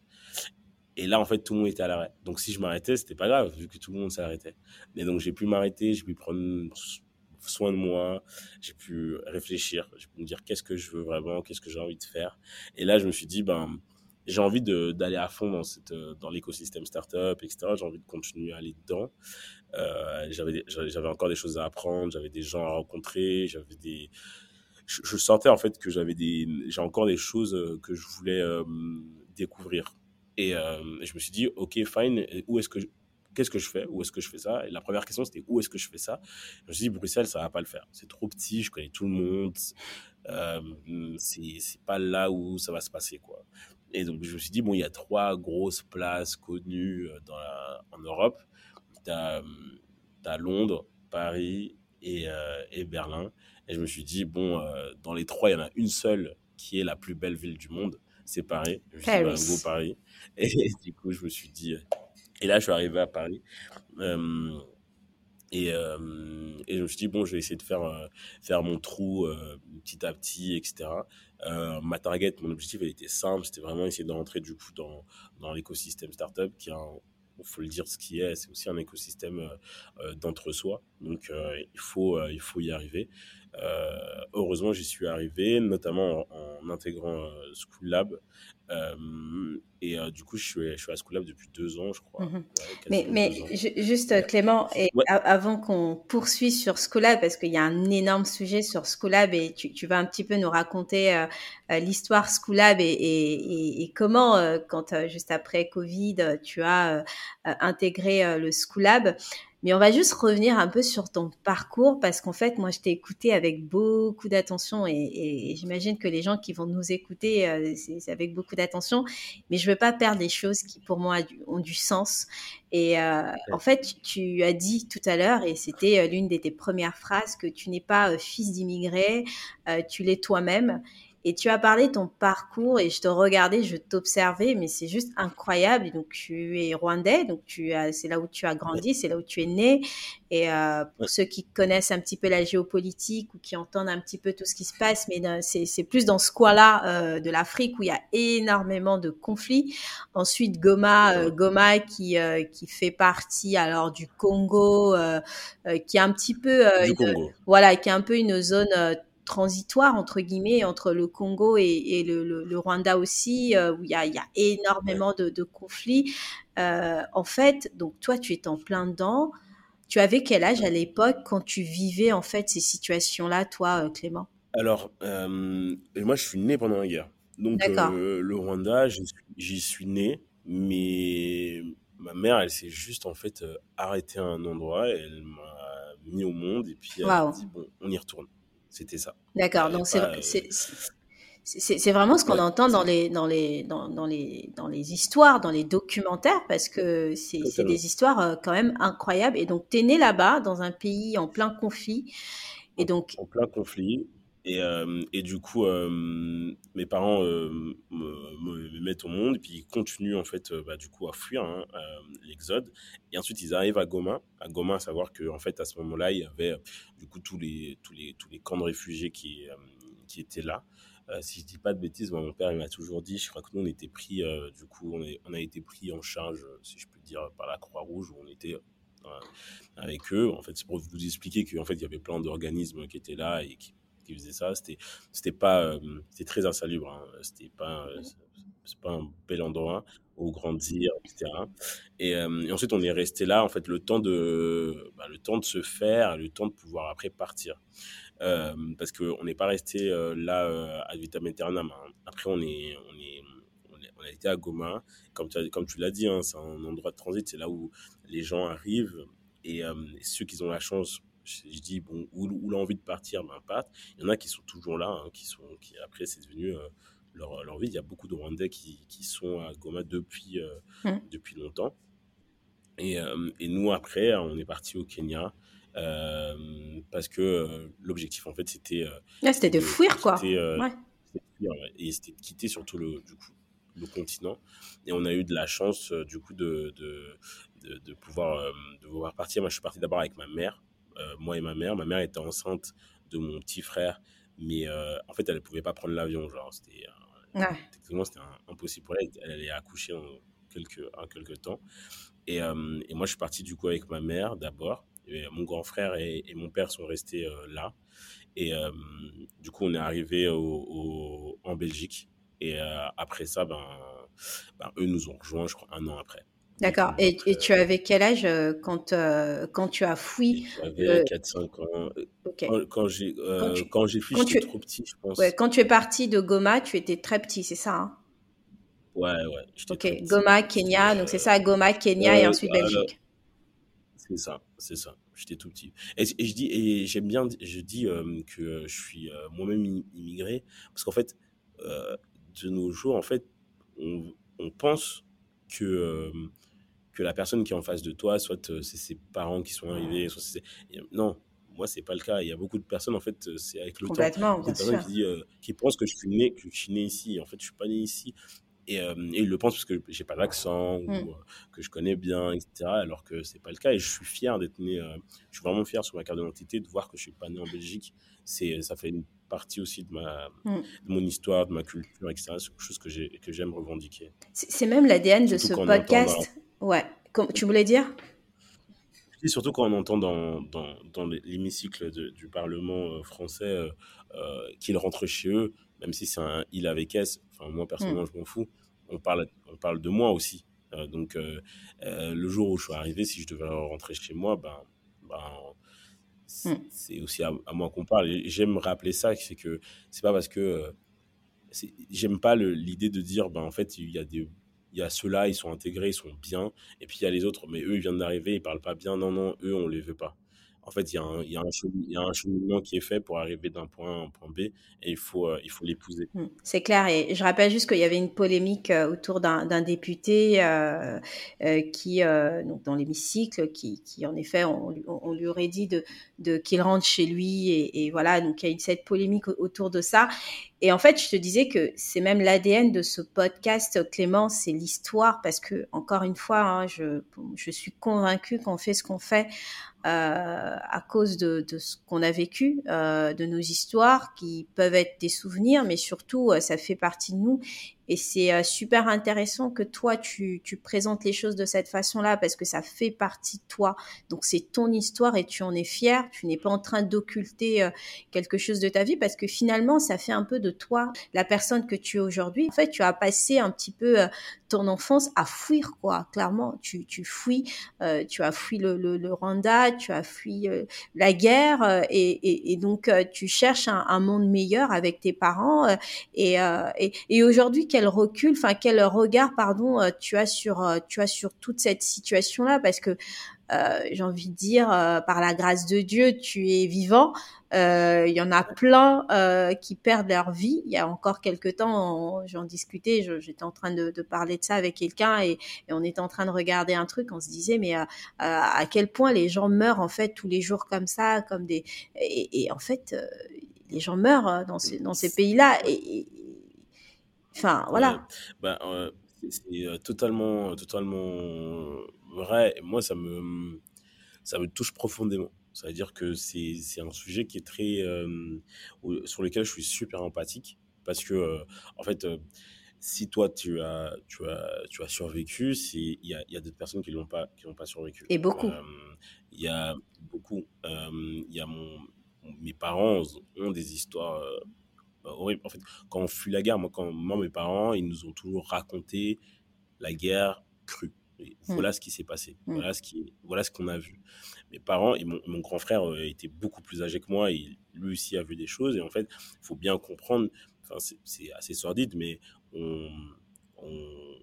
Et là, en fait, tout le monde était à l'arrêt. Donc, si je m'arrêtais, c'était pas grave, vu que tout le monde s'arrêtait. Mais donc, j'ai pu m'arrêter, j'ai pu prendre soin de moi, j'ai pu réfléchir, j'ai pu me dire qu'est-ce que je veux vraiment, qu'est-ce que j'ai envie de faire. Et là, je me suis dit, ben, j'ai envie d'aller à fond dans, dans l'écosystème startup, etc. J'ai envie de continuer à aller dedans. Euh, j'avais, j'avais encore des choses à apprendre, j'avais des gens à rencontrer, j'avais des, je, sentais en fait que j'avais des, j'ai encore des choses euh, que je voulais euh, découvrir. Et je me suis dit, ok, fine, où est-ce que, qu'est-ce que je fais Où est-ce que je fais ça? Et la première question, c'était où est-ce que je fais ça? Je me suis dit, Bruxelles, ça va pas le faire. C'est trop petit, je connais tout le monde. Euh, c'est pas là où ça va se passer, quoi. Et donc, je me suis dit, bon, il y a trois grosses places connues euh, en Europe. Tu as, Londres, Paris et, euh, et, Berlin. Et je me suis dit, bon, euh, dans les trois, il y en a une seule qui est la plus belle ville du monde. C'est Paris. Je suis bah, suis Paris. Et du coup, je me suis dit, et là, je suis arrivé à Paris. Euh, et, euh, je me suis dit, bon, je vais essayer de faire, euh, faire mon trou petit à petit, etc. ma target, mon objectif, elle était simple. C'était vraiment essayer de rentrer du coup dans, dans l'écosystème startup, qui est un faut le dire ce qui est, c'est aussi un écosystème d'entre-soi. Donc, il, faut, il faut y arriver. Heureusement, j'y suis arrivé, notamment en, en intégrant School Lab, euh, et euh, du coup, je suis, je suis à Schoolab depuis deux ans, je crois. Mhm. mais mais juste, Clément, et avant qu'on poursuive sur Schoolab, parce qu'il y a un énorme sujet sur Schoolab et tu, tu vas un petit peu nous raconter euh, l'histoire Schoolab et, et, et, comment, quand juste après Covid, tu as intégré le Schoolab. Mais on va juste revenir un peu sur ton parcours parce qu'en fait, moi, je t'ai écouté avec beaucoup d'attention et, j'imagine que les gens qui vont nous écouter, euh, c'est avec beaucoup d'attention. Mais je veux pas perdre les choses qui, pour moi, ont du sens. Et euh, en fait, tu as dit tout à l'heure, et c'était euh, l'une de tes premières phrases, que tu n'es pas fils d'immigré, tu l'es toi-même. Et tu as parlé de ton parcours et je te regardais, je t'observais, mais c'est juste incroyable. donc tu es rwandais, donc tu as, c'est là où tu as grandi, c'est là où tu es né. Et euh, pour ceux qui connaissent un petit peu la géopolitique ou qui entendent un petit peu tout ce qui se passe, mais c'est, c'est plus dans ce coin-là euh, de l'Afrique où il y a énormément de conflits. Ensuite, Goma, euh, Goma qui euh, qui fait partie alors du Congo, euh, qui est un petit peu, voilà, qui est un peu une zone transitoire entre guillemets entre le Congo et, le, Rwanda aussi euh, où il y a, énormément de, conflits. Euh, en fait, donc toi tu es en plein dedans. Tu avais quel âge à l'époque quand tu vivais en fait ces situations-là, toi, euh, Clément? Alors, moi je suis né pendant la guerre. Donc le Rwanda, j'y suis né, mais ma mère, elle s'est juste en fait arrêtée à un endroit, elle m'a mis au monde et puis elle m'a dit bon, on y retourne. C'était ça. D'accord. Donc, c'est vraiment ce qu'on entend dans les, dans, les, dans, dans, les, dans les histoires, dans les documentaires, parce que c'est des histoires euh, quand même incroyables. Et donc, tu es né là-bas, dans un pays en plein conflit. Et donc... En plein conflit. Et, euh, et du coup, mes parents me, mettent au monde, puis ils continuent en fait, bah, du coup, à fuir hein, l'exode. Et ensuite, ils arrivent à Goma. À Goma, à savoir qu'en en fait, à ce moment-là, il y avait du coup tous les, tous les, tous les camps de réfugiés qui, qui étaient là. si je dis pas de bêtises, mon père m'a toujours dit, je crois que nous on était pris, du coup on, est, on, a été pris en charge, si je peux dire, par la Croix-Rouge, où on était avec eux. En fait, c'est pour vous expliquer qu'en fait il y avait plein d'organismes qui étaient là et qui faisait ça. C'était, c'était pas, euh, c'était très insalubre. Hein. C'était pas, euh, c'est pas un bel endroit où grandir, etc. Et, euh, et, ensuite, on est resté là, en fait, le temps de, bah, le temps de se faire, le temps de pouvoir après partir. parce qu'on n'est pas resté là à vitam aeternam. Hein. Après, on est, on est, on, a été à Goma. Comme tu, comme tu l'as dit, hein, c'est un endroit de transit. C'est là où les gens arrivent et, et ceux qui ont la chance je, dis, bon, où, où l'envie de partir, ben, Il y en a qui sont toujours là, hein, qui sont, qui, après, c'est devenu euh, leur, leur, vie. Il y a beaucoup de Rwandais qui, qui sont à Goma depuis, euh, mmh. depuis longtemps. Et, euh, et, nous, après, on est parti au Kenya. parce que l'objectif en fait c'était c'était de, fuir quoi ouais. et c'était de quitter surtout le, du coup, le continent et on a eu de la chance du coup de, de, de, de pouvoir, de pouvoir partir moi je suis parti d'abord avec ma mère moi et ma mère. Ma mère était enceinte de mon petit frère, mais euh, en fait, elle ne pouvait pas prendre l'avion. Genre, c'était euh, c'était impossible pour elle. Elle allait accoucher en quelques, en quelques temps. Et, et, moi, je suis parti du coup avec ma mère d'abord. Mon grand frère et, mon père sont restés là. Et du coup, on est arrivé au, en Belgique. Et après ça, ben, ben, eux nous ont rejoints, je crois, un an après. D'accord. Et, et, tu avais quel âge euh, quand, euh, quand tu as fui J'avais 4-5 ans. Okay. Quand, j'ai euh, fui, j'étais trop petit, je pense. Ouais, quand tu es parti de Goma, tu étais très petit, c'est ça hein? Ouais, ouais. Ok, Goma, Kenya, donc c'est ça, Goma, Kenya et ensuite Belgique. C'est ça, c'est ça. J'étais tout petit. Et, et, je dis, et j'aime bien, je dis que je suis moi-même immigré, parce qu'en fait, de nos jours, en fait, on, on pense que que la personne qui est en face de toi, soit euh, c'est ses parents qui sont arrivés, soit c'est... Non, moi, c'est pas le cas. Il y a beaucoup de personnes, en fait, euh, c'est avec le temps. Complètement, Des personnes qui, euh, qui, pensent que je suis né, que je suis né ici. En fait, je suis pas né ici. Et, et ils le pensent parce que j'ai pas l'accent ou mmh. que je connais bien, etc. Alors que c'est pas le cas. Et je suis fier d'être né. je suis vraiment fier sur ma carte d'identité de voir que je suis pas né en Belgique. C'est, ça fait une partie aussi de, ma, mmh. de mon histoire, de ma culture, etc. C'est quelque chose que, j'ai, que j'aime revendiquer. C'est même l'ADN de ce podcast. Ouais, tu voulais dire? Et surtout quand on entend dans, dans, dans l'hémicycle du Parlement français qu'ils rentrent chez eux, même si c'est un il avec S, enfin, moi personnellement, mm. je m'en fous, on parle, on parle de moi aussi. donc, le jour où je suis arrivé, si je devais rentrer chez moi, ben, ben Mm. c'est aussi à, moi qu'on parle. J'aime rappeler ça, c'est que c'est pas parce que euh, j'aime pas l'idée de dire, ben en fait, il y a des il y a ceux-là, ils sont intégrés, ils sont bien, et puis il y a les autres, mais eux, ils viennent d'arriver, ils parlent pas bien. Non, non, eux, on les veut pas en fait, il y, a un, il, y a un il y a un cheminement qui est fait pour arriver d'un point à un point B et il faut, euh, il faut l'épouser. Mmh. C'est clair. Et je rappelle juste qu'il y avait une polémique euh, autour d'un député euh, qui, donc dans l'hémicycle, qui, qui, en effet, on, on, lui aurait dit de, de qu'il rentre chez lui. Et, et, voilà, donc il y a eu cette polémique autour de ça. Et en fait, je te disais que c'est même l'ADN de ce podcast, Clément, c'est l'histoire, parce que, encore une fois, hein, je, suis convaincue qu'on fait ce qu'on fait euh, à cause de, de ce qu'on a vécu, euh, de nos histoires qui peuvent être des souvenirs, mais surtout, euh, ça fait partie de nous. Et c'est euh, super intéressant que toi, tu, présentes les choses de cette façon-là parce que ça fait partie de toi. Donc, c'est ton histoire et tu en es fier. Tu n'es pas en train d'occulter euh, quelque chose de ta vie parce que finalement, ça fait un peu de toi la personne que tu es aujourd'hui. En fait, tu as passé un petit peu euh, ton enfance à fuir, quoi. Clairement, tu, tu fuis. tu as fui le, Rwanda, tu as fui la guerre et, donc tu cherches un, monde meilleur avec tes parents. et, aujourd'hui, recul, enfin quel regard, pardon, euh, tu as sur, euh, tu as sur toute cette situation-là, parce que euh, j'ai envie de dire, par la grâce de Dieu, tu es vivant. Il y en a plein qui perdent leur vie. Il y a encore quelques temps, j'en discutais, j'étais en train de, parler de ça avec quelqu'un et, on était en train de regarder un truc. On se disait, mais à quel point les gens meurent en fait tous les jours comme ça, comme des et, en fait les gens meurent dans ces, dans ces pays-là et, Enfin, voilà. Ben, euh, c'est euh, totalement, totalement vrai. Et moi, ça me, ça me touche profondément. Ça veut dire que c'est, c'est un sujet qui est très, euh, sur lequel je suis super empathique. Parce que, en fait, si toi, tu as, tu as, tu as survécu, il y a, y a d'autres personnes qui n'ont pas, qui pas survécu. Et beaucoup. Il y a beaucoup. Il y a mon, mes parents ont des histoires horrible. En fait, quand on fuit la guerre, moi, quand, moi, mes parents, ils nous ont toujours raconté la guerre crue. Mmh. voilà ce qui s'est passé. Mmh. Voilà ce qui, voilà ce qu'on a vu. Mes parents et mon, grand frère euh, était beaucoup plus âgé que moi. Et lui aussi a vu des choses. Et en fait, il faut bien comprendre. Enfin, c'est assez sordide, mais on, on,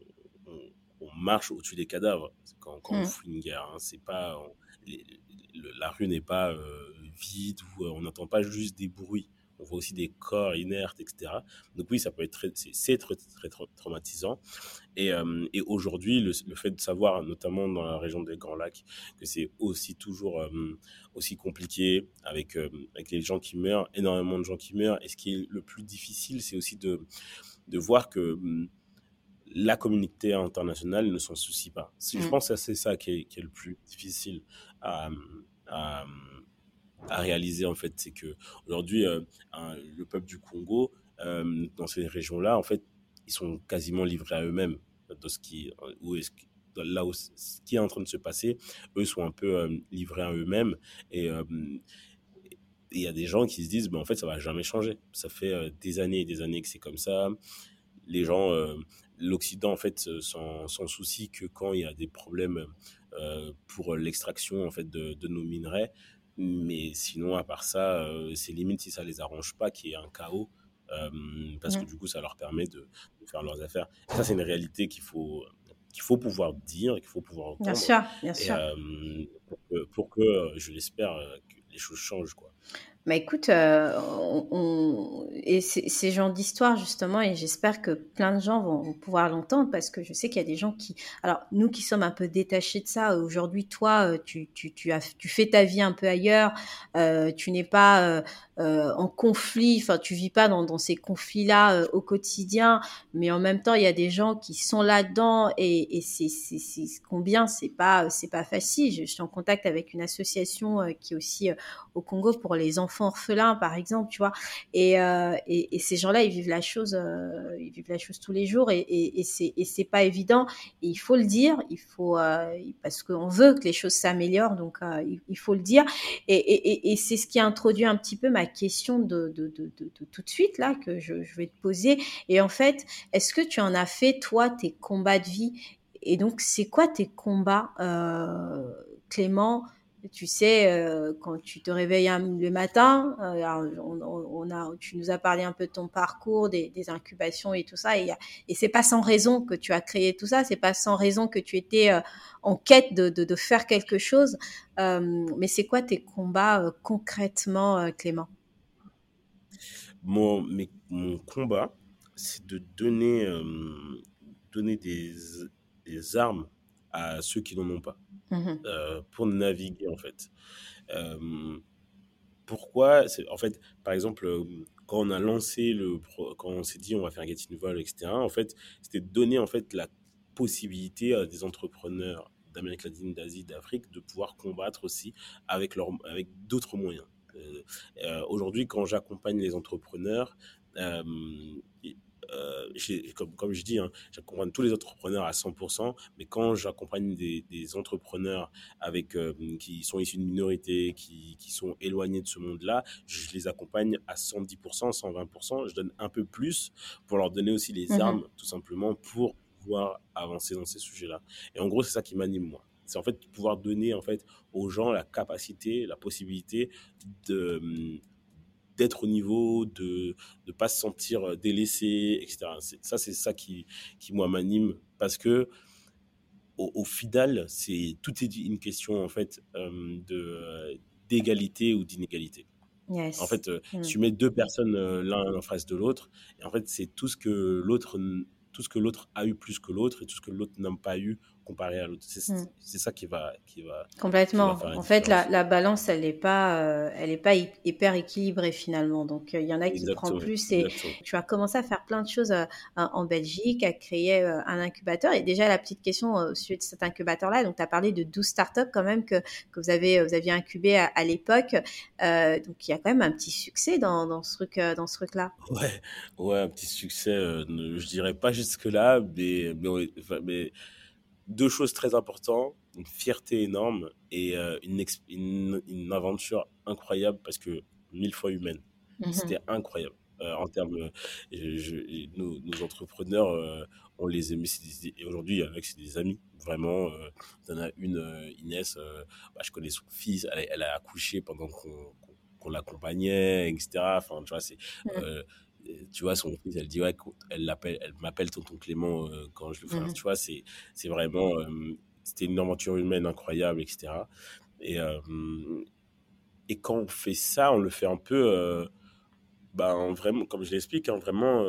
on, marche au-dessus des cadavres quand, quand on mmh. fuit une guerre. Hein. C'est pas la rue n'est pas euh, vide ou euh, on n'entend pas juste des bruits on voit aussi des corps inertes, etc. Donc oui, ça peut être très, c'est très, très, traumatisant. Et, euh, et aujourd'hui, le, fait de savoir, notamment dans la région des Grands Lacs, que c'est aussi toujours euh, aussi compliqué avec, euh, avec les gens qui meurent, énormément de gens qui meurent. Et ce qui est le plus difficile, c'est aussi de, de voir que hum, la communauté internationale ne s'en soucie pas. Je mm. pense que c'est ça qui est, qui est, le plus difficile à, à à réaliser en fait, c'est que aujourd'hui euh, le peuple du Congo euh, dans ces régions-là, en fait, ils sont quasiment livrés à eux-mêmes de ce qui où est là où ce qui est en train de se passer, eux sont un peu euh, livrés à eux-mêmes et il y a des gens qui se disent, ben, en fait, ça va jamais changer. Ça fait des années et des années que c'est comme ça. Les gens, l'Occident, en fait, s'en soucie que quand il y a des problèmes pour l'extraction, en fait, de, nos minerais. Mais sinon, à part ça, euh, c'est limite si ça les arrange pas qu'il y ait un chaos. Euh, parce que du coup, ça leur permet de, faire leurs affaires. ça, c'est une réalité qu'il faut, qu'il faut pouvoir dire, qu'il faut pouvoir entendre. Bien sûr, bien sûr. Euh, pour que, pour que je l'espère, que les choses changent. Quoi. Bah écoute, euh, on, et ces gens d'histoire justement, et j'espère que plein de gens vont, pouvoir l'entendre parce que je sais qu'il y a des gens qui, alors nous qui sommes un peu détachés de ça, aujourd'hui toi, euh, tu, tu, tu, as, tu fais ta vie un peu ailleurs, euh, tu n'es pas euh, en conflit. Enfin, tu vis pas dans, dans ces conflits-là euh, au quotidien, mais en même temps, il y a des gens qui sont là-dedans et, et c'est, c'est, c'est combien c'est pas c'est pas facile. Je, suis en contact avec une association euh, qui est aussi au Congo pour les enfants orphelins, par exemple, tu vois. Et, et, et, ces gens-là, ils vivent la chose, ils vivent la chose tous les jours et, et, c'est et c'est pas évident. Il faut le dire, il faut parce qu'on veut que les choses s'améliorent, donc il, il, faut le dire. Et c'est ce qui a introduit un petit peu ma question de, tout de suite là que je, vais te poser. Et en fait, est-ce que tu en as fait toi tes combats de vie? Et donc, c'est quoi tes combats, euh, Clément? Tu sais, euh, quand tu te réveilles le matin, euh, on, a, tu nous as parlé un peu de ton parcours, des, incubations et tout ça, et, c'est pas sans raison que tu as créé tout ça, c'est pas sans raison que tu étais en quête de, faire quelque chose. Mais c'est quoi tes combats concrètement, Clément? Mon, mes, mon combat, c'est de donner, euh, donner des, des, armes à ceux qui n'en ont pas mmh euh, pour naviguer en fait. Euh, pourquoi En fait, par exemple, quand on a lancé le, quand on s'est dit on va faire Get Involved, etc. En fait, c'était de donner en fait la possibilité à des entrepreneurs d'Amérique latine, d'Asie, d'Afrique de pouvoir combattre aussi avec leur, avec d'autres moyens. Euh, euh, aujourd'hui, quand j'accompagne les entrepreneurs, euh, euh, comme, comme, je dis, hein, j'accompagne tous les entrepreneurs à 100%, mais quand j'accompagne des, des, entrepreneurs avec, euh, qui sont issus de minorités, qui, qui, sont éloignés de ce monde-là, je les accompagne à 110%, 120%. Je donne un peu plus pour leur donner aussi les mmh. armes, tout simplement, pour pouvoir avancer dans ces sujets-là. Et en gros, c'est ça qui m'anime, moi c'est en fait pouvoir donner en fait aux gens la capacité, la possibilité de d'être au niveau, de ne pas se sentir délaissé, etc. Ça, c'est ça qui, qui moi, m'anime parce que au, au final, c'est tout est une question en fait euh, de d'égalité ou d'inégalité. Yes. En fait, euh, mm. tu mets deux personnes euh, l'un en face de l'autre, et en fait, c'est tout ce que l'autre tout ce que l'autre a eu plus que l'autre et tout ce que l'autre n'a pas eu comparé à l'autre. C'est mm. ça qui va, qui va complètement. Qui va en fait, la, la, balance, elle n'est pas, euh, elle est pas hyper équilibrée finalement. Donc, il euh, y en a qui prennent plus. Et tu as commencé à faire plein de choses euh, en Belgique, à créer euh, un incubateur. Et déjà, la petite question au sujet de cet incubateur-là. Donc, tu as parlé de 12 startups quand même que, que vous avez, vous aviez incubé à, à l'époque. donc, il y a quand même un petit succès dans, dans ce truc, dans ce truc-là. Ouais, ouais, un petit succès. je dirais pas jusque là, mais, mais, mais deux choses très importantes, une fierté énorme et euh, une, une, une, aventure incroyable parce que mille fois humaine. Mmh. C'était incroyable. Euh, en termes, je, je, nos, nos, entrepreneurs, euh, on les aimait. Et aujourd'hui, avec c'est des amis, vraiment. Euh, en a une, Inès, bah, je connais son fils, elle, elle a accouché pendant qu'on qu qu l'accompagnait, etc. Enfin, tu vois, c'est. Mmh tu vois, son fils, elle dit, ouais, elle l'appelle, elle m'appelle tonton Clément euh, quand je le fais. Mmh. Tu vois, c'est, c'est vraiment, euh, c'était une aventure humaine incroyable, etc. Et, euh, et quand on fait ça, on le fait un peu, ben, vraiment, comme je l'explique, hein, vraiment,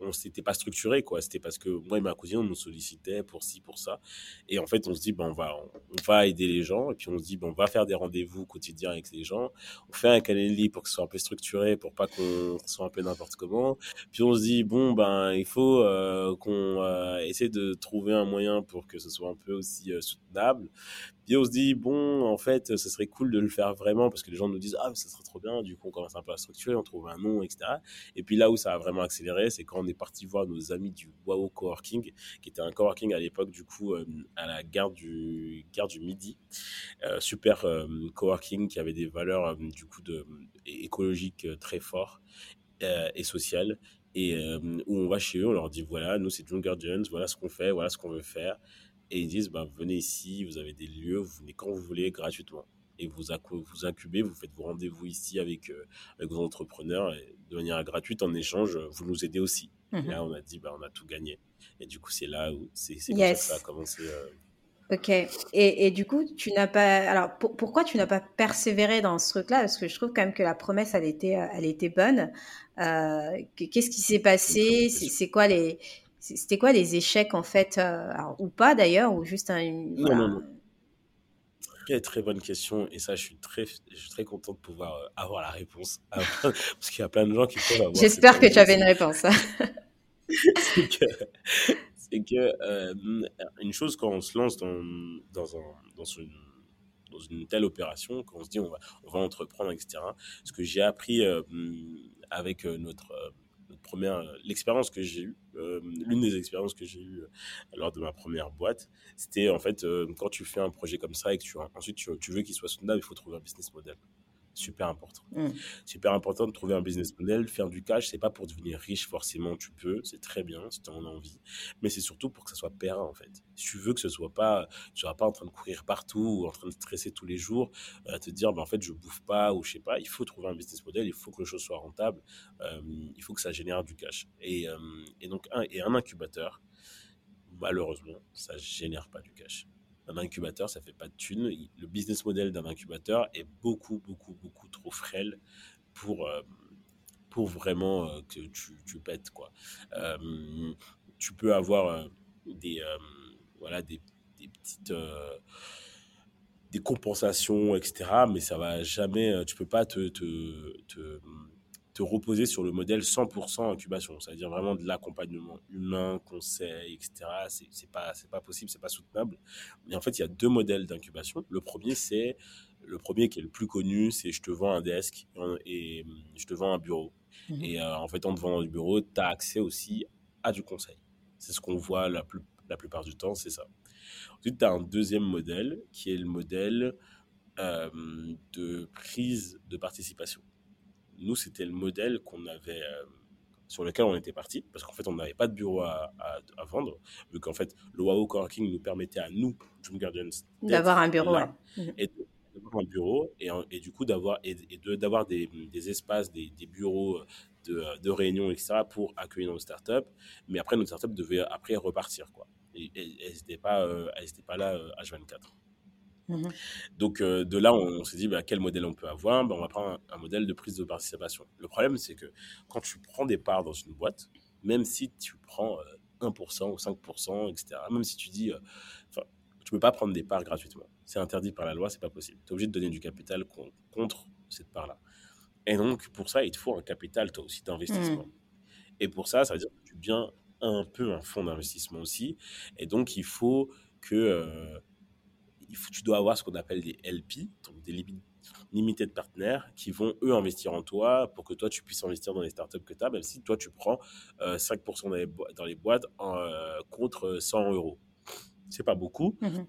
on s'était pas structuré quoi. C'était parce que moi et ma cousine on nous sollicitait pour ci pour ça. Et en fait on se dit ben on va on va aider les gens. Et puis on se dit ben on va faire des rendez-vous quotidiens avec les gens. On fait un calendrier pour que ce soit un peu structuré pour pas qu'on soit un peu n'importe comment. Puis on se dit bon ben il faut euh, qu'on euh, essaie de trouver un moyen pour que ce soit un peu aussi euh, soutenable puis on se dit, bon, en fait, ce serait cool de le faire vraiment parce que les gens nous disent, ah, ça serait trop bien. Du coup, on commence un peu à structurer, on trouve un nom, etc. Et puis là où ça a vraiment accéléré, c'est quand on est parti voir nos amis du Wow Coworking, qui était un coworking à l'époque, du coup, euh, à la gare du, gare du Midi. Euh, super euh, coworking qui avait des valeurs, du coup, de, écologiques très fortes et sociales et où on va chez eux, on leur dit voilà, nous c'est John Guardians, voilà ce qu'on fait, voilà ce qu'on veut faire et ils disent bah, venez ici, vous avez des lieux, vous venez quand vous voulez gratuitement. Et vous, vous incubez, vous faites vos rendez-vous ici avec, euh, avec vos entrepreneurs et de manière gratuite. En échange, vous nous aidez aussi. Mm -hmm. Et là, on a dit bah, on a tout gagné. Et du coup, c'est là où c'est yes. ça ça a commencé. Euh... Ok. Et, et, du coup, tu n'as pas. Alors, pour, pourquoi tu n'as pas persévéré dans ce truc-là? Parce que je trouve quand même que la promesse, elle était, elle était bonne. Euh, Qu'est-ce qui s'est passé? C'est quoi les c'était quoi les échecs en fait, euh, alors, ou pas d'ailleurs, ou juste un. Non, voilà. non, non. très très bonne question et ça je suis très je suis très content de pouvoir euh, avoir la réponse <laughs> parce qu'il y a plein de gens qui peuvent avoir. J'espère que tu avais une réponse. <laughs> c'est que, c'est que euh, une chose quand on se lance dans dans un dans une dans une telle opération, quand on se dit on va, on va entreprendre, etc. Ce que j'ai appris avec notre première, euh, l'expérience que j'ai eue, euh, l'une des expériences que j'ai eues euh, lors de ma première boîte, c'était en fait quand tu fais un projet comme ça et que tu, ensuite tu, tu veux qu'il soit soutenable, il faut trouver un business model super important. Mm. Super important de trouver un business model, faire du cash, c'est pas pour devenir riche forcément, tu peux, c'est très bien si tu en as envie, mais c'est surtout pour que ça soit pérenne en fait. Si tu veux que ce soit pas, tu sois pas en train de courir partout ou en train de stresser tous les jours, à euh, te dire, ben, en fait, je bouffe pas ou je sais pas, il faut trouver un business model, il faut que les choses soient rentables, euh, il faut que ça génère du cash. Et, euh, et donc, un, et un incubateur, malheureusement, ça génère pas du cash un incubateur, ça fait pas de thunes. Le business model d'un incubateur est beaucoup, beaucoup, beaucoup trop frêle pour, euh, pour vraiment euh, que tu, tu, pètes. Quoi. Euh, tu peux avoir des, voilà, des, des petites des compensations, etc. Mais ça va jamais, tu peux pas te reposer sur le modèle 100% incubation, c'est-à-dire vraiment de l'accompagnement humain, conseil, etc. C'est pas, pas possible, c'est pas soutenable. Mais en fait, il y a deux modèles d'incubation. Le premier, c'est le premier qui est le plus connu, c'est je te vends un desk et je te vends un bureau. Mhm. Et euh, en fait, en te vendant du bureau, tu as accès aussi à du conseil. C'est ce qu'on voit la, plus, la plupart du temps, c'est ça. Ensuite, tu as un deuxième modèle qui est le modèle euh, de prise de participation nous, c'était le modèle qu'on avait, euh, sur lequel on était parti, parce qu'en fait, on n'avait pas de bureau à, à, vendre, vu qu'en fait, le WoW Coworking nous permettait à nous, Dream Guardians, d'avoir un bureau. Mhm. Et d'avoir un bureau, et, et, du coup, d'avoir et, d'avoir des, des, espaces, des, des bureaux de, de, réunion, etc., pour accueillir nos startups. Mais après, nos startups devaient après repartir, quoi. Et, elles n'étaient pas, euh, pas là H24. Euh, Mmh Donc, euh, de là, on, s'est dit, bah, quel modèle on peut avoir? Bah, On va prendre un, modèle de prise de participation. Le problème, c'est que quand tu prends des parts dans une boîte, même si tu prends 1% euh, ou 5%, etc., même si tu dis, euh, tu peux pas prendre des parts gratuitement. C'est interdit par la loi, c'est pas possible. Tu es obligé de donner du capital contre cette part-là. Et donc, pour ça, il te faut un capital, toi aussi, d'investissement. Mmh. Et pour ça, ça veut dire que tu deviens un peu un fonds d'investissement aussi. Et donc, il faut que tu dois avoir ce qu'on appelle des LP, donc des limited partners, qui vont eux investir en toi pour que toi tu puisses investir dans les startups que tu as, même si toi tu prends 5% euh, dans les, dans les boîtes euh, contre 100 euros. C'est pas beaucoup. Mmh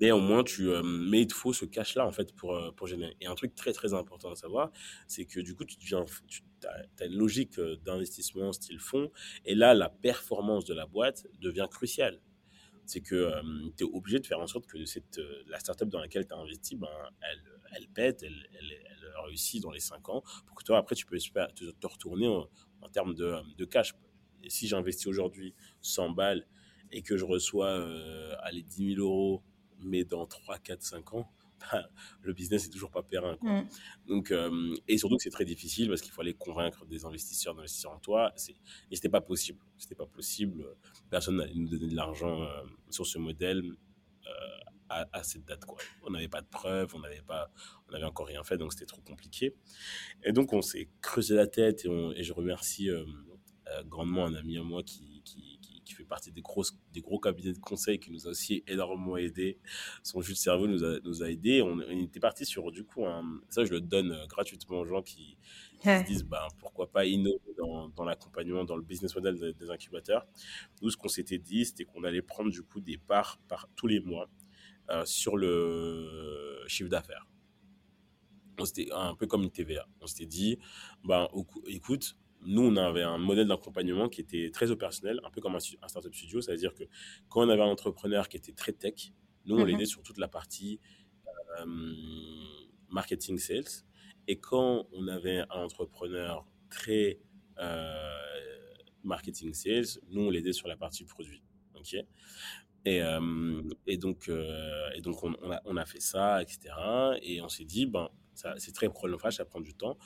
mais au moins, tu, euh, mais il te faut ce cash-là, en fait, pour, pour générer. Et un truc très, très important à savoir, c'est que du coup, tu deviens, tu as, une logique d'investissement style fonds. Et là, la performance de la boîte devient cruciale c'est que tu es obligé de faire en sorte que cette, euh, la startup dans laquelle tu as investi, ben, elle, elle pète, elle, elle, réussit dans les 5 ans, pour que toi, après, tu peux te, te retourner en, termes de, de, cash. Et si j'investis aujourd'hui 100 balles et que je reçois euh, allez, 10 000 euros, mais dans 3, 4, 5 ans, le business n'est toujours pas périn. Quoi. Mm. Donc, euh, et surtout que c'est très difficile parce qu'il faut aller convaincre des investisseurs d'investir en toi. Et c'était pas possible. C'était pas possible. Personne n'allait nous donner de l'argent euh, sur ce modèle euh, à, cette date. Quoi. On n'avait pas de preuves, on n'avait pas, on encore rien fait, donc c'était trop compliqué. Et donc on s'est creusé la tête et, et je remercie grandement un ami à moi qui fait partie des, grosses, des gros cabinets de conseil qui nous a aussi énormément aidé. Son jus de cerveau nous a, nous a aidé. On, était parti sur, du coup, ça je le donne euh, gratuitement aux gens qui, se disent ben, pourquoi pas innover dans, dans l'accompagnement, dans le business model des, incubateurs. Nous, ce qu'on s'était dit, c'était qu'on allait prendre du coup des parts par tous les mois euh, sur le chiffre d'affaires. C'était un peu comme une TVA. On s'était dit, ben, écoute, nous, on avait un modèle d'accompagnement qui était très opérationnel, un peu comme un, startup studio. C'est-à-dire que quand on avait un entrepreneur qui était très tech, nous, on mhm. l'aidait sur toute la partie euh, marketing sales. Et quand on avait un entrepreneur très euh, marketing sales, nous, on l'aidait sur la partie produit. OK? Et, euh, et, donc, et donc on, a, on, a, fait ça, etc. Et on s'est dit, ben, c'est très chronophage, ça prend du temps.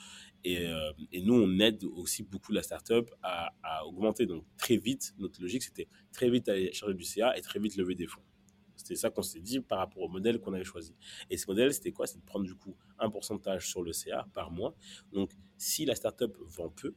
Euh, et, nous, on aide aussi beaucoup la startup à, à augmenter. Donc, très vite, notre logique, c'était très vite aller chercher du CA et très vite lever des fonds. C'était ça qu'on s'est dit par rapport au modèle qu'on avait choisi. Et ce modèle, c'était quoi? C'est de prendre du coup un pourcentage sur le CA par mois. Donc, si la startup vend peu,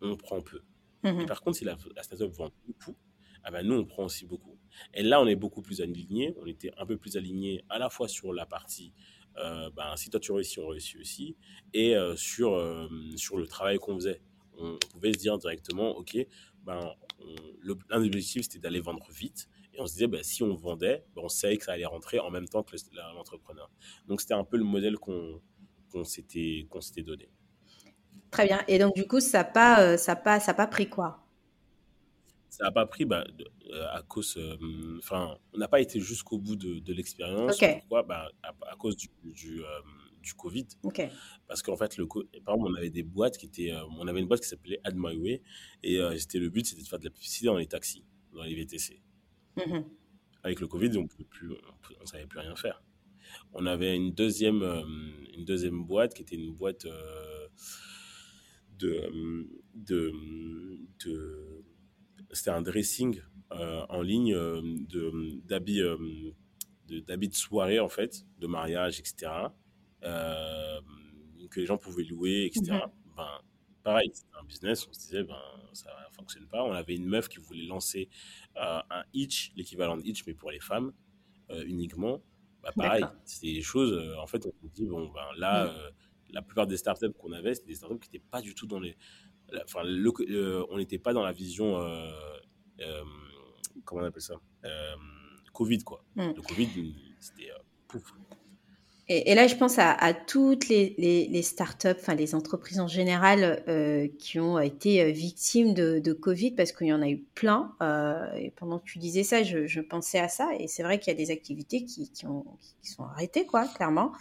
on prend peu. Et mhm. par contre, si la, la startup vend beaucoup, ah ben nous, on prend aussi beaucoup. Et là, on est beaucoup plus aligné. On était un peu plus aligné à la fois sur la partie euh, ben, si toi tu réussis, on réussit aussi, et euh, sur, euh, sur le travail qu'on faisait. On, pouvait se dire directement, ok, ben, l'un des objectifs c'était d'aller vendre vite, et on se disait, ben, si on vendait, ben, on savait que ça allait rentrer en même temps que l'entrepreneur. Donc c'était un peu le modèle qu'on qu'on s'était donné. Très bien. Et donc, du coup, ça n'a pas, ça pas, pas pris quoi? Ça n'a pas pris bah, à cause. Enfin, on n'a pas été jusqu'au bout de, de l'expérience. Pourquoi? Bah, à, cause du, du, du Covid. Parce qu'en fait, le, par exemple, on avait des boîtes qui étaient. on avait une boîte qui s'appelait Ad My Way. Et c'était le but, c'était de faire de la publicité dans les taxis, dans les VTC. Mmh Avec le Covid, on ne savait plus rien faire. On avait une deuxième, une deuxième boîte qui était une boîte de, de, de c'était un dressing euh, en ligne euh, de d'habits euh, de, de soirée en fait, de mariage, etc. que les gens pouvaient louer, etc. Mhm. Ben, pareil, c'était un business, on se disait, ben, ça ne fonctionne pas. On avait une meuf qui voulait lancer un Hitch, l'équivalent de Hitch, mais pour les femmes uniquement. Bah, pareil, c'était des choses, en fait, on se dit, bon, ben, là, mhm la plupart des startups qu'on avait, c'était des startups qui n'étaient pas du tout dans les. Enfin, on n'était pas dans la vision. Euh, euh, comment on appelle ça euh, Covid, quoi. Hmm. Le Covid, c'était pouf. Et, là, je pense à, toutes les, les, startups, enfin les entreprises en général euh, qui ont été euh, victimes de, Covid parce qu'il y en a eu plein. Euh, et pendant que tu disais ça, je, pensais à ça. Et c'est vrai qu'il y a des activités qui, qui, ont, qui sont arrêtées, quoi, clairement,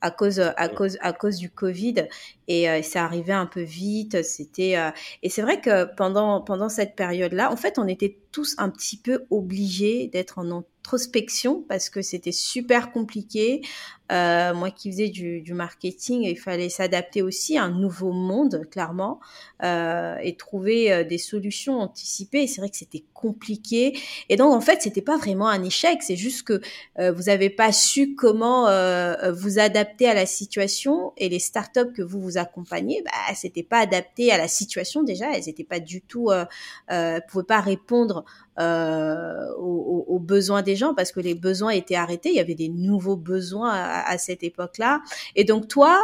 à cause, à cause, à cause du Covid. Et c'est arrivé un peu vite. C'était et c'est vrai que pendant pendant cette période-là, en fait, on était tous un petit peu obligés d'être en introspection parce que c'était super compliqué. Euh, moi qui faisais du, marketing, il fallait s'adapter aussi à un nouveau monde, clairement, euh, et trouver euh, des solutions anticipées. C'est vrai que c'était compliqué. Et donc, en fait, c'était pas vraiment un échec. C'est juste que euh, vous n'avez pas su comment euh, vous adapter à la situation. Et les startups que vous vous accompagnez, bah, c'était pas adapté à la situation déjà. Elles n'étaient pas du tout, euh, euh, pouvaient pas répondre euh, aux, aux, besoins des gens parce que les besoins étaient arrêtés. Il y avait des nouveaux besoins à, à cette époque-là. Et donc, toi,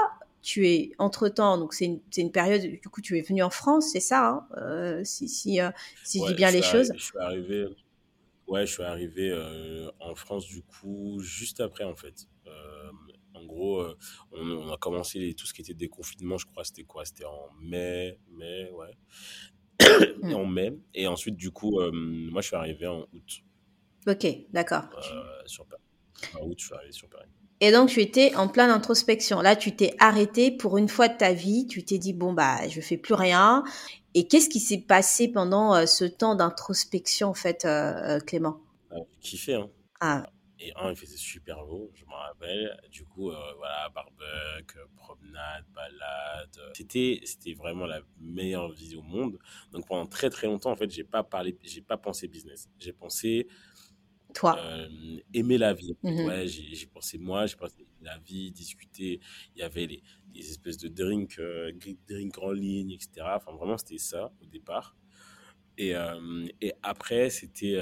tu es entre-temps, donc c'est une, une, période, du coup tu es venu en France, c'est ça, hein euh, si, si, euh, si je dis bien les choses. Je suis arrivé, ouais, je suis arrivé euh, en France du coup juste après en fait. Euh, en gros, euh, on, on, a commencé tout ce qui était déconfinement, je crois, c'était quoi? C'était en mai, mai, ouais. Hmm. en mai. Et ensuite, du coup, moi je suis arrivé en août. Ok, d'accord. sur En août, je suis arrivé sur Paris. Et donc, tu étais en pleine introspection. Là, tu t'es arrêté pour une fois de ta vie. Tu t'es dit, bon, bah, je fais plus rien. Et qu'est-ce qui s'est passé pendant euh, ce temps d'introspection, en fait, euh, euh Clément? Ah, Kiffé, hein? Ah. Et un, il faisait super beau, je m'en rappelle. Du coup, euh, voilà, barbecue, promenade, balade. C'était, c'était vraiment la meilleure vie au monde. Donc, pendant très, très longtemps, en fait, j'ai pas parlé, j'ai pas pensé business. J'ai pensé toi euh, Aimer la vie. Mhm. Ouais, j'ai pensé moi, j'ai pensé la vie, discuter. Il y avait les, espèces de drinks, euh, drinks en ligne, etc. Enfin, vraiment, c'était ça au départ. Et, euh, et après, c'était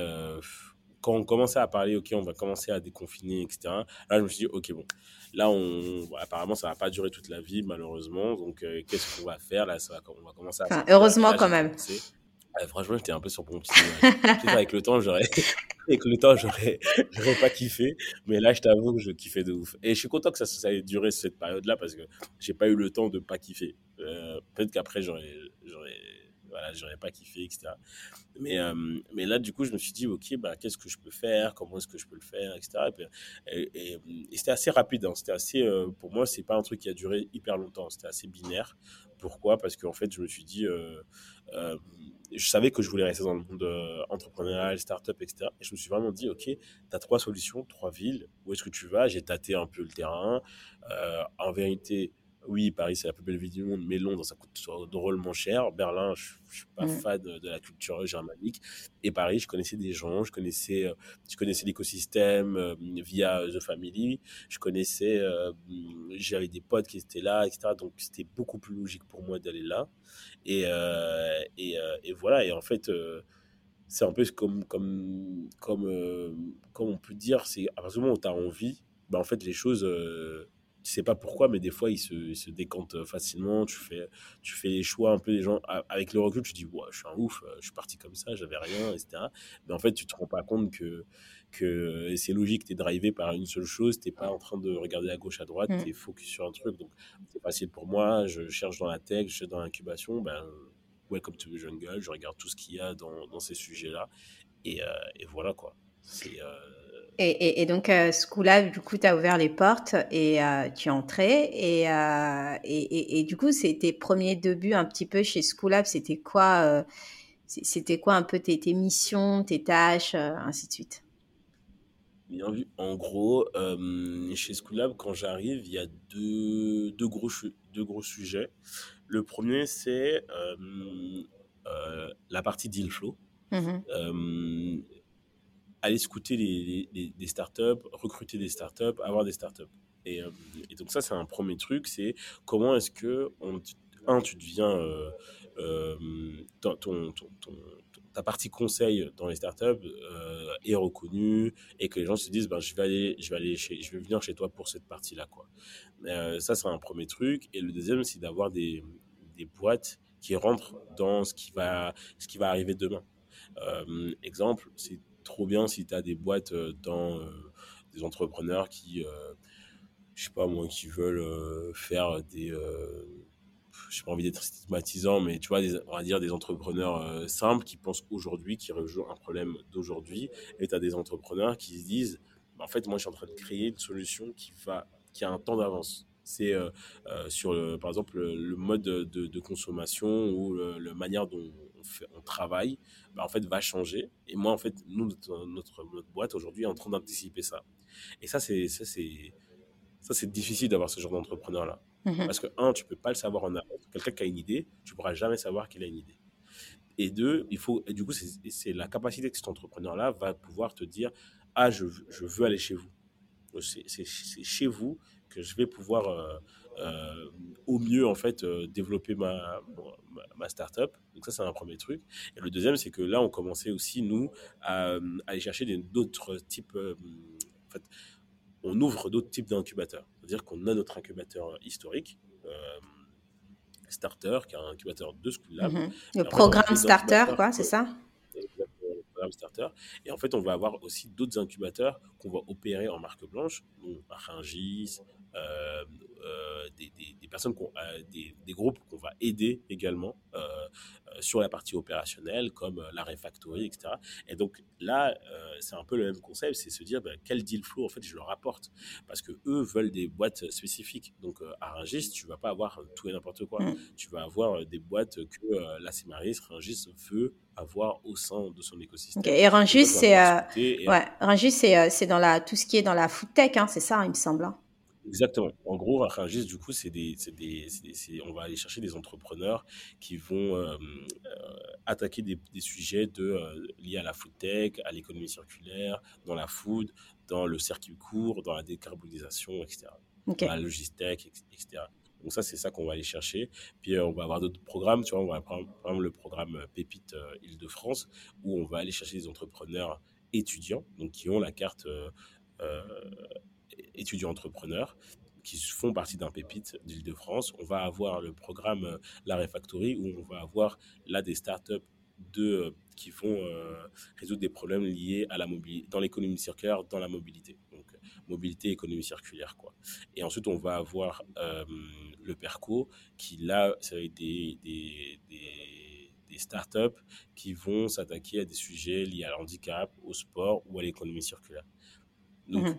quand on commençait à parler, ok, on va commencer à déconfiner, etc. Là, je me suis dit, ok, bon, là, on, apparemment, ça va pas durer toute la vie, malheureusement. Donc, qu'est-ce qu'on va faire Là, ça va, on va commencer à. Enfin, heureusement, quand même. franchement, j'étais un peu sur mon petit. <laughs> avec le temps, j'aurais, <laughs> avec le temps, j'aurais, j'aurais pas kiffé. Mais là, je t'avoue que je kiffais de ouf. Et je suis content que ça, ça ait duré cette période-là parce que j'ai pas eu le temps de pas kiffer. Euh, peut-être qu'après, j'aurais, j'aurais, voilà, j'aurais pas kiffé, etc. Mais, euh, mais là, du coup, je me suis dit, OK, bah, qu'est-ce que je peux faire? Comment est-ce que je peux le faire, etc. Et, c'était assez rapide. Hein. C'était assez, euh, pour moi, c'est pas un truc qui a duré hyper longtemps. C'était assez binaire. Pourquoi? Parce qu'en fait, je me suis dit, euh, je savais que je voulais rester dans le monde euh, entrepreneurial, startup, etc. Et je me suis vraiment dit, OK, tu as trois solutions, trois villes. Où est-ce que tu vas? J'ai tâté un peu le terrain. En vérité, oui, Paris, c'est la plus belle ville du monde, mais Londres, ça coûte drôlement cher. Berlin, je ne suis pas fan de, de la culture germanique. Et Paris, je connaissais des gens, je connaissais, euh, je connaissais l'écosystème euh, via The Family, je connaissais, euh, j'avais des potes qui étaient là, etc. Donc, c'était beaucoup plus logique pour moi d'aller là. Et, euh, et, et voilà, et en fait, c'est un peu comme, comme, comme, comme on peut dire, c'est à partir du moment où tu as envie, bah, en fait, les choses, tu sais pas pourquoi, mais des fois, ils se, ils se décantent facilement. Tu fais, tu fais les choix un peu, les gens, avec le recul, tu te dis, ouais, je suis un ouf, euh, je suis parti comme ça, j'avais rien, etc. Mais en fait, tu te rends pas compte que, que c'est logique, tu es drivé par une seule chose, tu pas en train de regarder à gauche, à droite, Mm. tu es focus sur un truc. Donc, c'est facile pour moi, je cherche dans la tech, je cherche dans l'incubation, ben, Welcome to the Jungle, je regarde tout ce qu'il y a dans, dans ces sujets-là. Et, euh, et voilà quoi. C'est. euh, Et, et- et donc, euh, ce coup-là, du coup, tu as ouvert les portes et euh, tu es entré. Et, euh, et, et- du coup, c'est tes premiers débuts un petit peu chez Schoolab. C'était quoi, euh, c'était quoi un peu tes, tes missions, tes tâches, ainsi de suite? Bien vu. En gros, chez Schoolab, quand j'arrive, il y a deux, deux, gros, deux gros sujets. Le premier, c'est la partie deal flow. Euh, aller scouter les, les, les- startups, recruter des startups, avoir des startups. Et, euh, et donc ça, c'est un premier truc, c'est comment est-ce que, un, tu deviens, euh, euh, ta partie conseil dans les startups est reconnue et que les gens se disent, ben, je vais aller, je vais aller chez, je vais venir chez toi pour cette partie-là, quoi. Ça, c'est un premier truc. Et le deuxième, c'est d'avoir des, des boîtes qui rentrent dans ce qui va, ce qui va arriver demain. Exemple, c'est trop bien si tu as des boîtes euh, dans euh, des entrepreneurs qui, euh, je sais pas moi, qui veulent faire des. Euh, j'ai pas envie d'être stigmatisant, mais tu vois, on va dire des entrepreneurs simples qui pensent aujourd'hui, qui rejouent un problème d'aujourd'hui. Et tu as des entrepreneurs qui se disent bah, en fait, moi, je suis en train de créer une solution qui, va, qui a un temps d'avance. C'est sur, par exemple, le, mode de, de, consommation ou la manière dont on, fait, on travaille, bah, en fait, va changer. Et moi, en fait, nous, notre, notre, notre boîte aujourd'hui est en train d'anticiper ça. Et ça, c'est ça, c'est ça, c'est difficile d'avoir ce genre d'entrepreneur-là. Mhm. Parce que, un, tu peux pas le savoir en avance. Quelqu'un qui a une idée, tu pourras jamais savoir qu'il a une idée. Et deux, il faut, et du coup, c'est c'est la capacité que cet entrepreneur-là va pouvoir te dire Ah, je, je veux aller chez vous. C'est c'est- c'est chez vous que je vais pouvoir euh, euh, au mieux en fait euh, développer ma, ma, ma startup. Donc ça c'est un premier truc. Et le deuxième c'est que là on commençait aussi nous à, à aller chercher d'autres types. euh, en fait, on ouvre d'autres types d'incubateurs. C'est-à-dire qu'on a notre incubateur historique. euh, Starter, qui est un incubateur de School Lab. Et Le programme starter, quoi, c'est ça? Le programme starter. Et en fait, on va avoir aussi d'autres incubateurs qu'on va opérer en marque blanche, donc Rungis, euh, euh, des, des- des personnes, qu'on- euh, des, des groupes qu'on va aider également euh, euh, sur la partie opérationnelle, comme euh, la refactory, etc. Et donc là, euh, c'est un peu le même concept, c'est se dire ben, quel deal flow en fait je leur apporte, parce que eux veulent des boîtes spécifiques. Donc euh, à Rungis, tu vas pas avoir tout et n'importe quoi. Mm. Tu vas avoir des boîtes que euh, la Cimaris, Rungis veut avoir au sein de son écosystème. Ok. Et Rungis, c'est euh, discuter et- ouais, Rungis, c'est c'est dans la tout ce qui est dans la food tech, hein, c'est ça, il me semble. hein. Exactement. En gros, Rungis, du coup, c'est des, c'est des, c'est des- c'est- on va aller chercher des entrepreneurs qui vont euh, euh, attaquer des, des sujets de, euh, liés à la food tech, à l'économie circulaire, dans la food, dans le circuit court, dans la décarbonisation, etc. Dans la logistique, etc. Donc ça, c'est ça qu'on va aller chercher. Puis on va avoir d'autres programmes, tu vois, on va prendre par exemple le programme Pépite Île-de-France, où on va aller chercher des entrepreneurs étudiants, donc qui ont la carte euh, étudiants entrepreneurs qui font partie d'un pépite d'Île-de-France. On va avoir le programme euh, La Refactory où on va avoir là des startups de, euh, qui vont euh, résoudre des problèmes liés à la mobilité, dans l'économie circulaire, dans la mobilité. Donc, mobilité, économie circulaire, quoi. Et ensuite, on va avoir le PERCO qui, là, des, des, des, des startups qui vont s'attaquer à des sujets liés à l'handicap, au sport ou à l'économie circulaire. Donc, Mhm.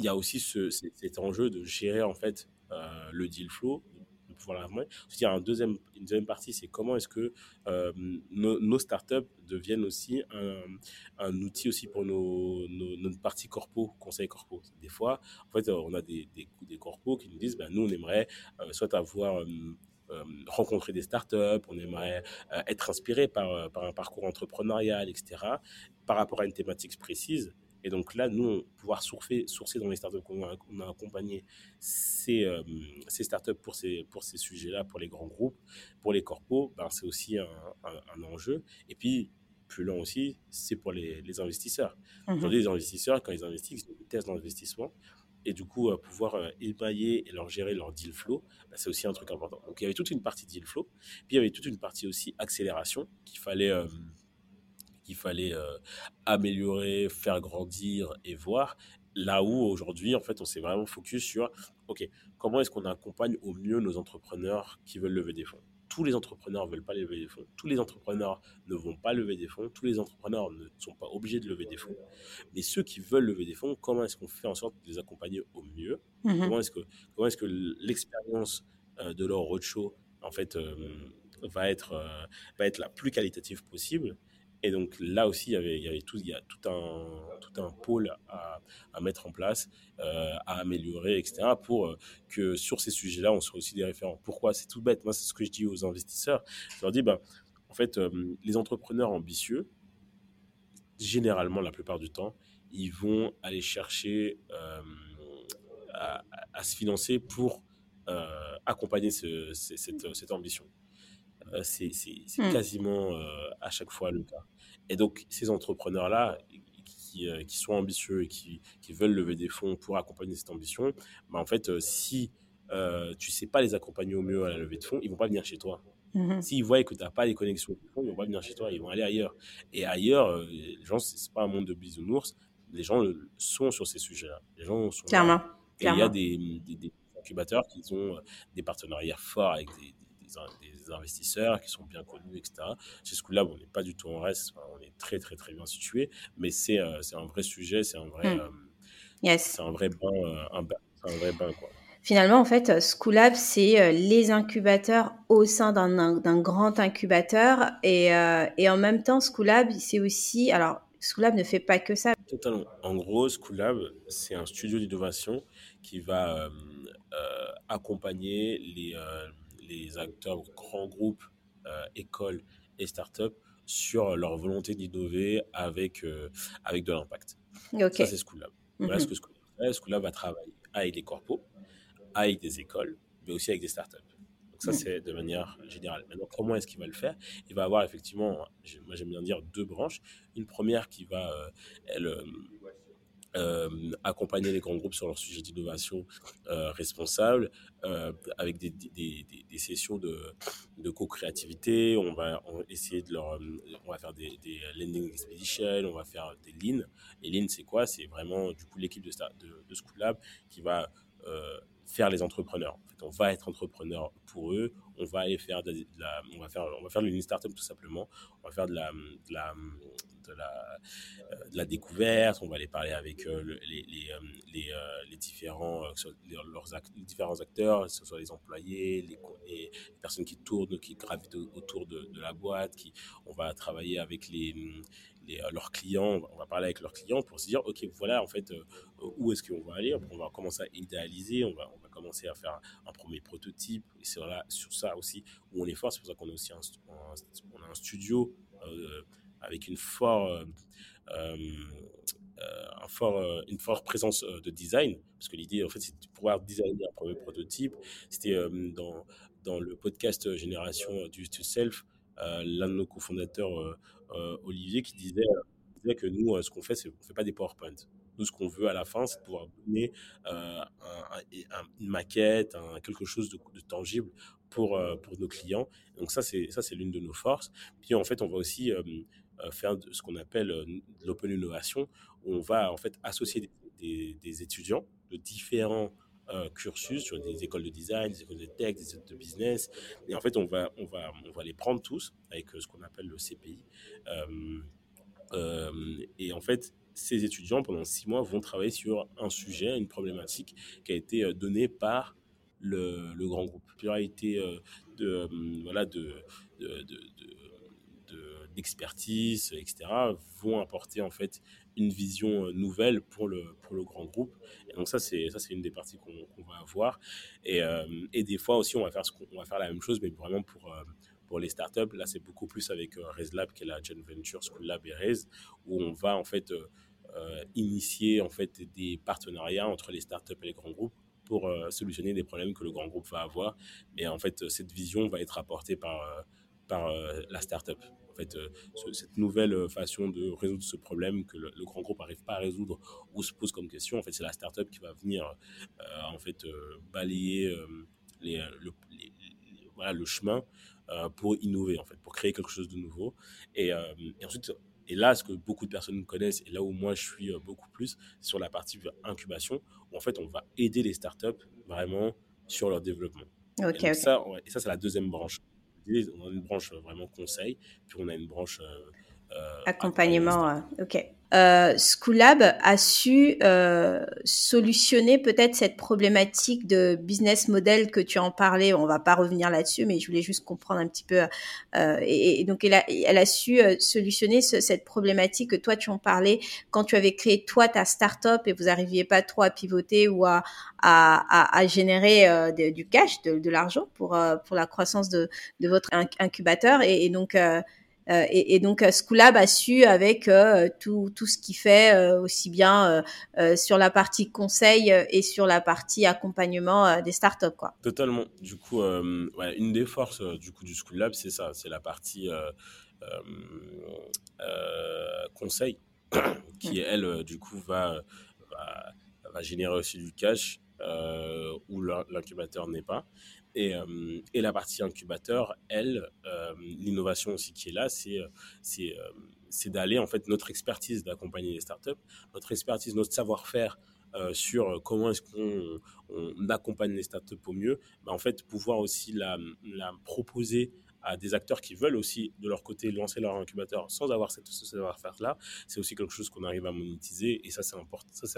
Il y a aussi ce, cet enjeu de gérer en fait euh, le deal flow, de pouvoir la Il y a un deuxième, une deuxième partie, c'est comment est-ce que nos, nos, startups deviennent aussi un, outil aussi pour nos, nos, notre partie corpo, conseil corpo. Des fois, en fait, on a des, des, des corpos qui nous disent, ben, nous, on aimerait soit avoir euh, rencontrer des startups, on aimerait euh, être inspiré par, euh, par un parcours entrepreneurial, etc., par rapport à une thématique précise. Et donc là, nous, pouvoir sourcer, sourcer dans les startups qu'on a, on a accompagné ces, ces startups pour ces, pour ces sujets-là, pour les grands groupes, pour les corpos, ben, c'est aussi un, un, enjeu. Et puis, plus long aussi, c'est pour les, les investisseurs. Mmh Aujourd'hui, les investisseurs, quand ils investissent, ils testent d'investissement et du coup pouvoir euh, émailler et leur gérer leur deal flow, bah, c'est aussi un truc important. Donc il y avait toute une partie deal flow, puis il y avait toute une partie aussi accélération qu'il fallait euh, qu'il fallait euh, améliorer, faire grandir et voir. Là où aujourd'hui, en fait, on s'est vraiment focus sur, ok, comment est-ce qu'on accompagne au mieux nos entrepreneurs qui veulent lever des fonds? Tous les entrepreneurs ne veulent pas lever des fonds, tous les entrepreneurs ne vont pas lever des fonds, tous les entrepreneurs ne sont pas obligés de lever des fonds. Mais ceux qui veulent lever des fonds, comment est-ce qu'on fait en sorte de les accompagner au mieux? Mhm. Comment est-ce que, comment est-ce que l'expérience euh, de leur roadshow en fait, euh, va, être, euh, va être la plus qualitative possible? Et donc là aussi, il y avait, tout, a tout un, pôle à, mettre en place, euh, à améliorer, etc. pour euh, que sur ces sujets-là, on soit aussi des référents. Pourquoi? C'est tout bête. Moi, c'est ce que je dis aux investisseurs. Je leur dis, ben, en fait, euh, les entrepreneurs ambitieux, généralement, la plupart du temps, ils vont aller chercher à, se financer pour accompagner ce, cette, cette ambition. Euh, c'est mmh. quasiment euh, à chaque fois le cas. Et donc, ces entrepreneurs-là, qui, euh, qui, sont ambitieux et qui, qui, veulent lever des fonds pour accompagner cette ambition, bah en fait, si euh, tu sais pas les accompagner au mieux à la levée de fonds, ils vont pas venir chez toi. Mmh S'ils voient que tu n'as pas les connexions ils vont pas venir chez toi, ils vont aller ailleurs. Et ailleurs, les gens, c'est pas un monde de bisounours, les gens sont sur ces sujets-là. Les gens sont Clairement. Et il y a des, des, des, incubateurs qui ont des partenariats forts avec des, des, investisseurs qui sont bien connus, etc. Chez School on n'est pas du tout en reste, on est très très très bien situé, mais c'est euh, un vrai sujet, c'est un vrai, hmm. euh, yes. c'est un vrai bain, euh, un, un vrai bain quoi. Finalement, en fait, Schoolab, c'est les incubateurs au sein d'un grand incubateur. Et, et, en même temps, Schoolab, c'est aussi... Alors, Schoolab ne fait pas que ça. Totalement. En gros, Schoolab, c'est un studio d'innovation qui va accompagner les, les acteurs, grands groupes, euh, écoles et startups sur leur volonté d'innover avec, euh, avec de l'impact. Ça, c'est Schoolab. Voilà ce mhm. que Schoolab fait. Schoolab va travailler avec des corpos, avec des écoles, mais aussi avec des startups. Donc ça, mhm. c'est de manière générale. Maintenant, comment est-ce qu'il va le faire? Il va avoir effectivement, moi j'aime bien dire, deux branches. Une première qui va, euh, elle, euh, accompagner les grands groupes sur leur sujet d'innovation euh, responsable euh, avec des, des, des, sessions de, de co-créativité. On va essayer de leur, on va faire des, des landing expeditions, on va faire des lean. Et lean, c'est quoi? C'est vraiment du coup l'équipe de, de, de School Lab qui va faire les entrepreneurs. En fait, on va être entrepreneur pour eux. On va aller faire de, la, on va faire, on va faire le startup tout simplement. On va faire de la, de la de la, euh, découverte, on va aller parler avec euh, les, les, euh, les, les, différents, leurs différents acteurs, que ce soit les employés, les, personnes qui tournent, qui gravitent autour de, de, la boîte, qui, on va travailler avec les, les, leurs clients, on va parler avec leurs clients pour se dire, OK, voilà, en fait, où est-ce qu'on va aller? On va commencer à idéaliser, on va, commencer à faire un, premier prototype, et c'est là, sur ça aussi où on est fort, c'est pour ça qu'on a aussi un, on a un studio avec une forte, euh, euh, un fort, euh, une forte présence de design, parce que l'idée, en fait, c'est de pouvoir designer un premier prototype. C'était dans, dans le podcast Génération du to Self, l'un de nos cofondateurs, Olivier, qui disait, disait que nous, ce qu'on fait, c'est qu'on ne fait pas des PowerPoint. Nous, ce qu'on veut à la fin, c'est pouvoir donner un, une maquette, quelque chose de, tangible pour, pour nos clients. Donc ça, c'est ça, c'est l'une de nos forces. Puis en fait, on va aussi euh, faire ce qu'on appelle euh, l'open innovation, où on va en fait associer des, étudiants de différents euh, cursus sur des écoles de design, des écoles de tech, des écoles de business. Et en fait, on va, on va, on va les prendre tous avec ce qu'on appelle le CPI. et en fait, ces étudiants, pendant six mois, vont travailler sur un sujet, une problématique qui a été donnée par le, grand groupe. Pluralité de, voilà, de, de, de, d'expertise, etc., vont apporter en fait une vision nouvelle pour le, pour le grand groupe. Donc ça, c'est une des parties qu'on va avoir. Et, et, des fois aussi, on va faire ce va faire la même chose, mais vraiment pour pour les startups. Là, c'est beaucoup plus avec euh, RaisLab, qui est la Joint Venture School Lab et Raise, où on va en fait euh, euh, initier en fait des partenariats entre les startups et les grands groupes pour solutionner des problèmes que le grand groupe va avoir. Mais en fait, cette vision va être apportée par, par la startup. En fait, cette nouvelle façon de résoudre ce problème que le, grand groupe n'arrive pas à résoudre ou se pose comme question, en fait, c'est la startup qui va venir en fait balayer les, le, voilà, le chemin euh, pour innover, en fait, pour créer quelque chose de nouveau. Et, euh, et, ensuite, et là, ce que beaucoup de personnes connaissent, et là où moi je suis euh, beaucoup plus, c'est sur la partie incubation, où en fait, on va aider les startups vraiment sur leur développement. et, Ça, et ça, c'est la deuxième branche. On a une branche vraiment conseil, puis on a une branche accompagnement. ok euh, Schoolab a su euh, solutionner peut-être cette problématique de business model que tu en parlais. On va pas revenir là-dessus, mais je voulais juste comprendre un petit peu. Euh, et, donc, elle a, elle a su euh, solutionner cette problématique que toi, tu en parlais quand tu avais créé toi ta startup et vous arriviez pas trop à pivoter ou à, à, à, générer euh, du cash, de, de l'argent pour, euh, pour la croissance de, de votre incubateur. Et, et donc, euh, et, donc euh, Schoolab a su avec euh, tout, tout ce qu'il fait aussi bien sur la partie conseil et sur la partie accompagnement des startups quoi. Totalement. Du coup, ouais, une des forces du coup du Schoolab, c'est ça, c'est la partie conseil <coughs> qui elle du coup va, va, va générer aussi du cash où l'incubateur n'est pas. Et, euh, et, la partie incubateur, elle, euh, l'innovation aussi qui est là, c'est euh, c'est d'aller, en fait, notre expertise d'accompagner les startups, notre expertise, notre savoir-faire sur comment est-ce qu'on on accompagne les startups au mieux, bah, en fait, pouvoir aussi la, proposer à des acteurs qui veulent aussi, de leur côté, lancer leur incubateur sans avoir cette, ce savoir-faire-là, c'est aussi quelque chose qu'on arrive à monétiser. Et ça, c'est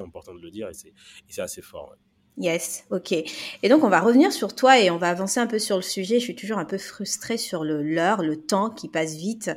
important de le dire et c'est assez fort. Yes, ok. Et donc on va revenir sur toi et on va avancer un peu sur le sujet. Je suis toujours un peu frustrée sur le l'heure, le temps qui passe vite.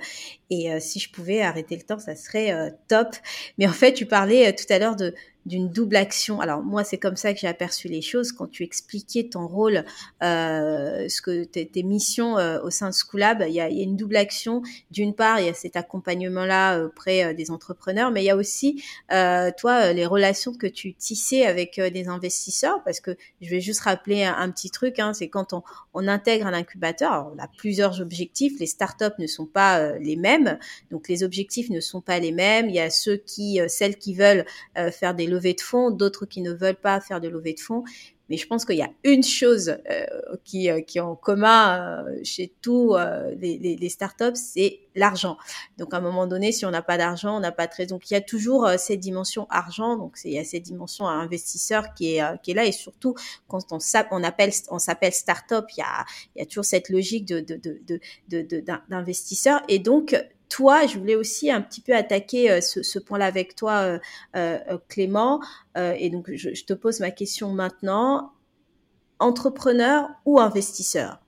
Et euh, si je pouvais arrêter le temps, ça serait euh, top. Mais en fait, tu parlais euh, tout à l'heure de d'une double action. Alors moi, c'est comme ça que j'ai aperçu les choses quand tu expliquais ton rôle, euh, ce que tes, tes missions euh, au sein de Schoolab. Il y a, il y a une double action. D'une part, il y a cet accompagnement-là auprès euh, des entrepreneurs, mais il y a aussi euh, toi les relations que tu tissais avec des investisseurs. Parce que je vais juste rappeler un, petit truc, hein, c'est quand on, on, intègre un incubateur, on a plusieurs objectifs. Les startups ne sont pas les mêmes, donc les objectifs ne sont pas les mêmes. Il y a ceux qui, celles qui veulent faire des levée de fonds, d'autres qui ne veulent pas faire de levée de fonds. Mais je pense qu'il y a une chose euh, qui, euh, qui est en commun euh, chez tous les, startups, c'est l'argent. Donc à un moment donné, si on n'a pas d'argent, on n'a pas de raison. Donc il y a toujours cette dimension argent. Donc il y a cette dimension investisseur qui est qui est là et surtout quand on on on s'appelle startup, il y a y a toujours cette logique de de de de d'investisseur et donc toi, je voulais aussi un petit peu attaquer euh, ce, point-là avec toi, euh, euh, Clément. et donc, je, te pose ma question maintenant. Entrepreneur ou investisseur?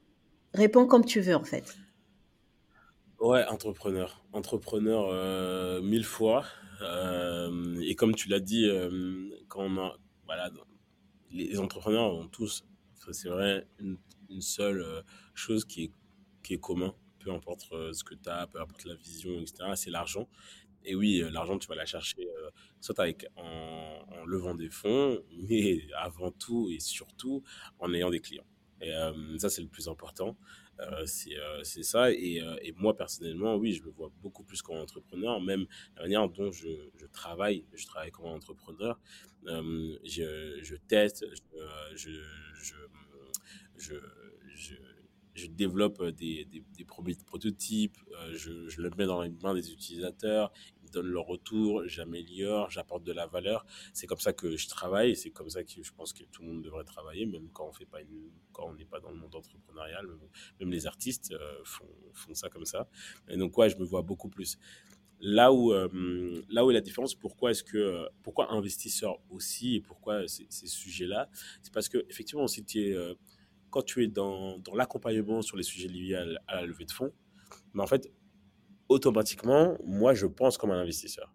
Réponds comme tu veux, en fait. Ouais, entrepreneur. Entrepreneur mille fois. et comme tu l'as dit, quand on voilà, les entrepreneurs ont tous, c'est vrai, une, seule chose qui est, qui commun peu importe euh, ce que tu as, peu importe la vision, etc., c'est l'argent. Et oui, euh, l'argent, tu vas la chercher euh, soit avec, en, levant des fonds, <laughs> mais avant tout et surtout en ayant des clients. Et ça, c'est le plus important. c'est ça. Et, et, moi, personnellement, oui, je me vois beaucoup plus comme entrepreneur, même la manière dont je, je travaille. Je travaille comme entrepreneur. je, je teste, je, je développe euh, des, des, des prototypes, euh, je, je, le mets dans les mains des utilisateurs, ils me donnent leur retour, j'améliore, j'apporte de la valeur. C'est comme ça que je travaille, c'est comme ça que je pense que tout le monde devrait travailler, même quand on fait pas une, quand on n'est pas dans le monde entrepreneurial, même, les artistes euh, font, font ça comme ça. Et donc ouais, je me vois beaucoup plus. là où, là où est la différence, pourquoi est-ce que, pourquoi investisseur aussi et pourquoi ces, ces sujets-là, c'est parce que effectivement, si tu es, quand tu es dans, dans l'accompagnement sur les sujets liés à, la levée de fonds, mais en fait, automatiquement, moi, je pense comme un investisseur.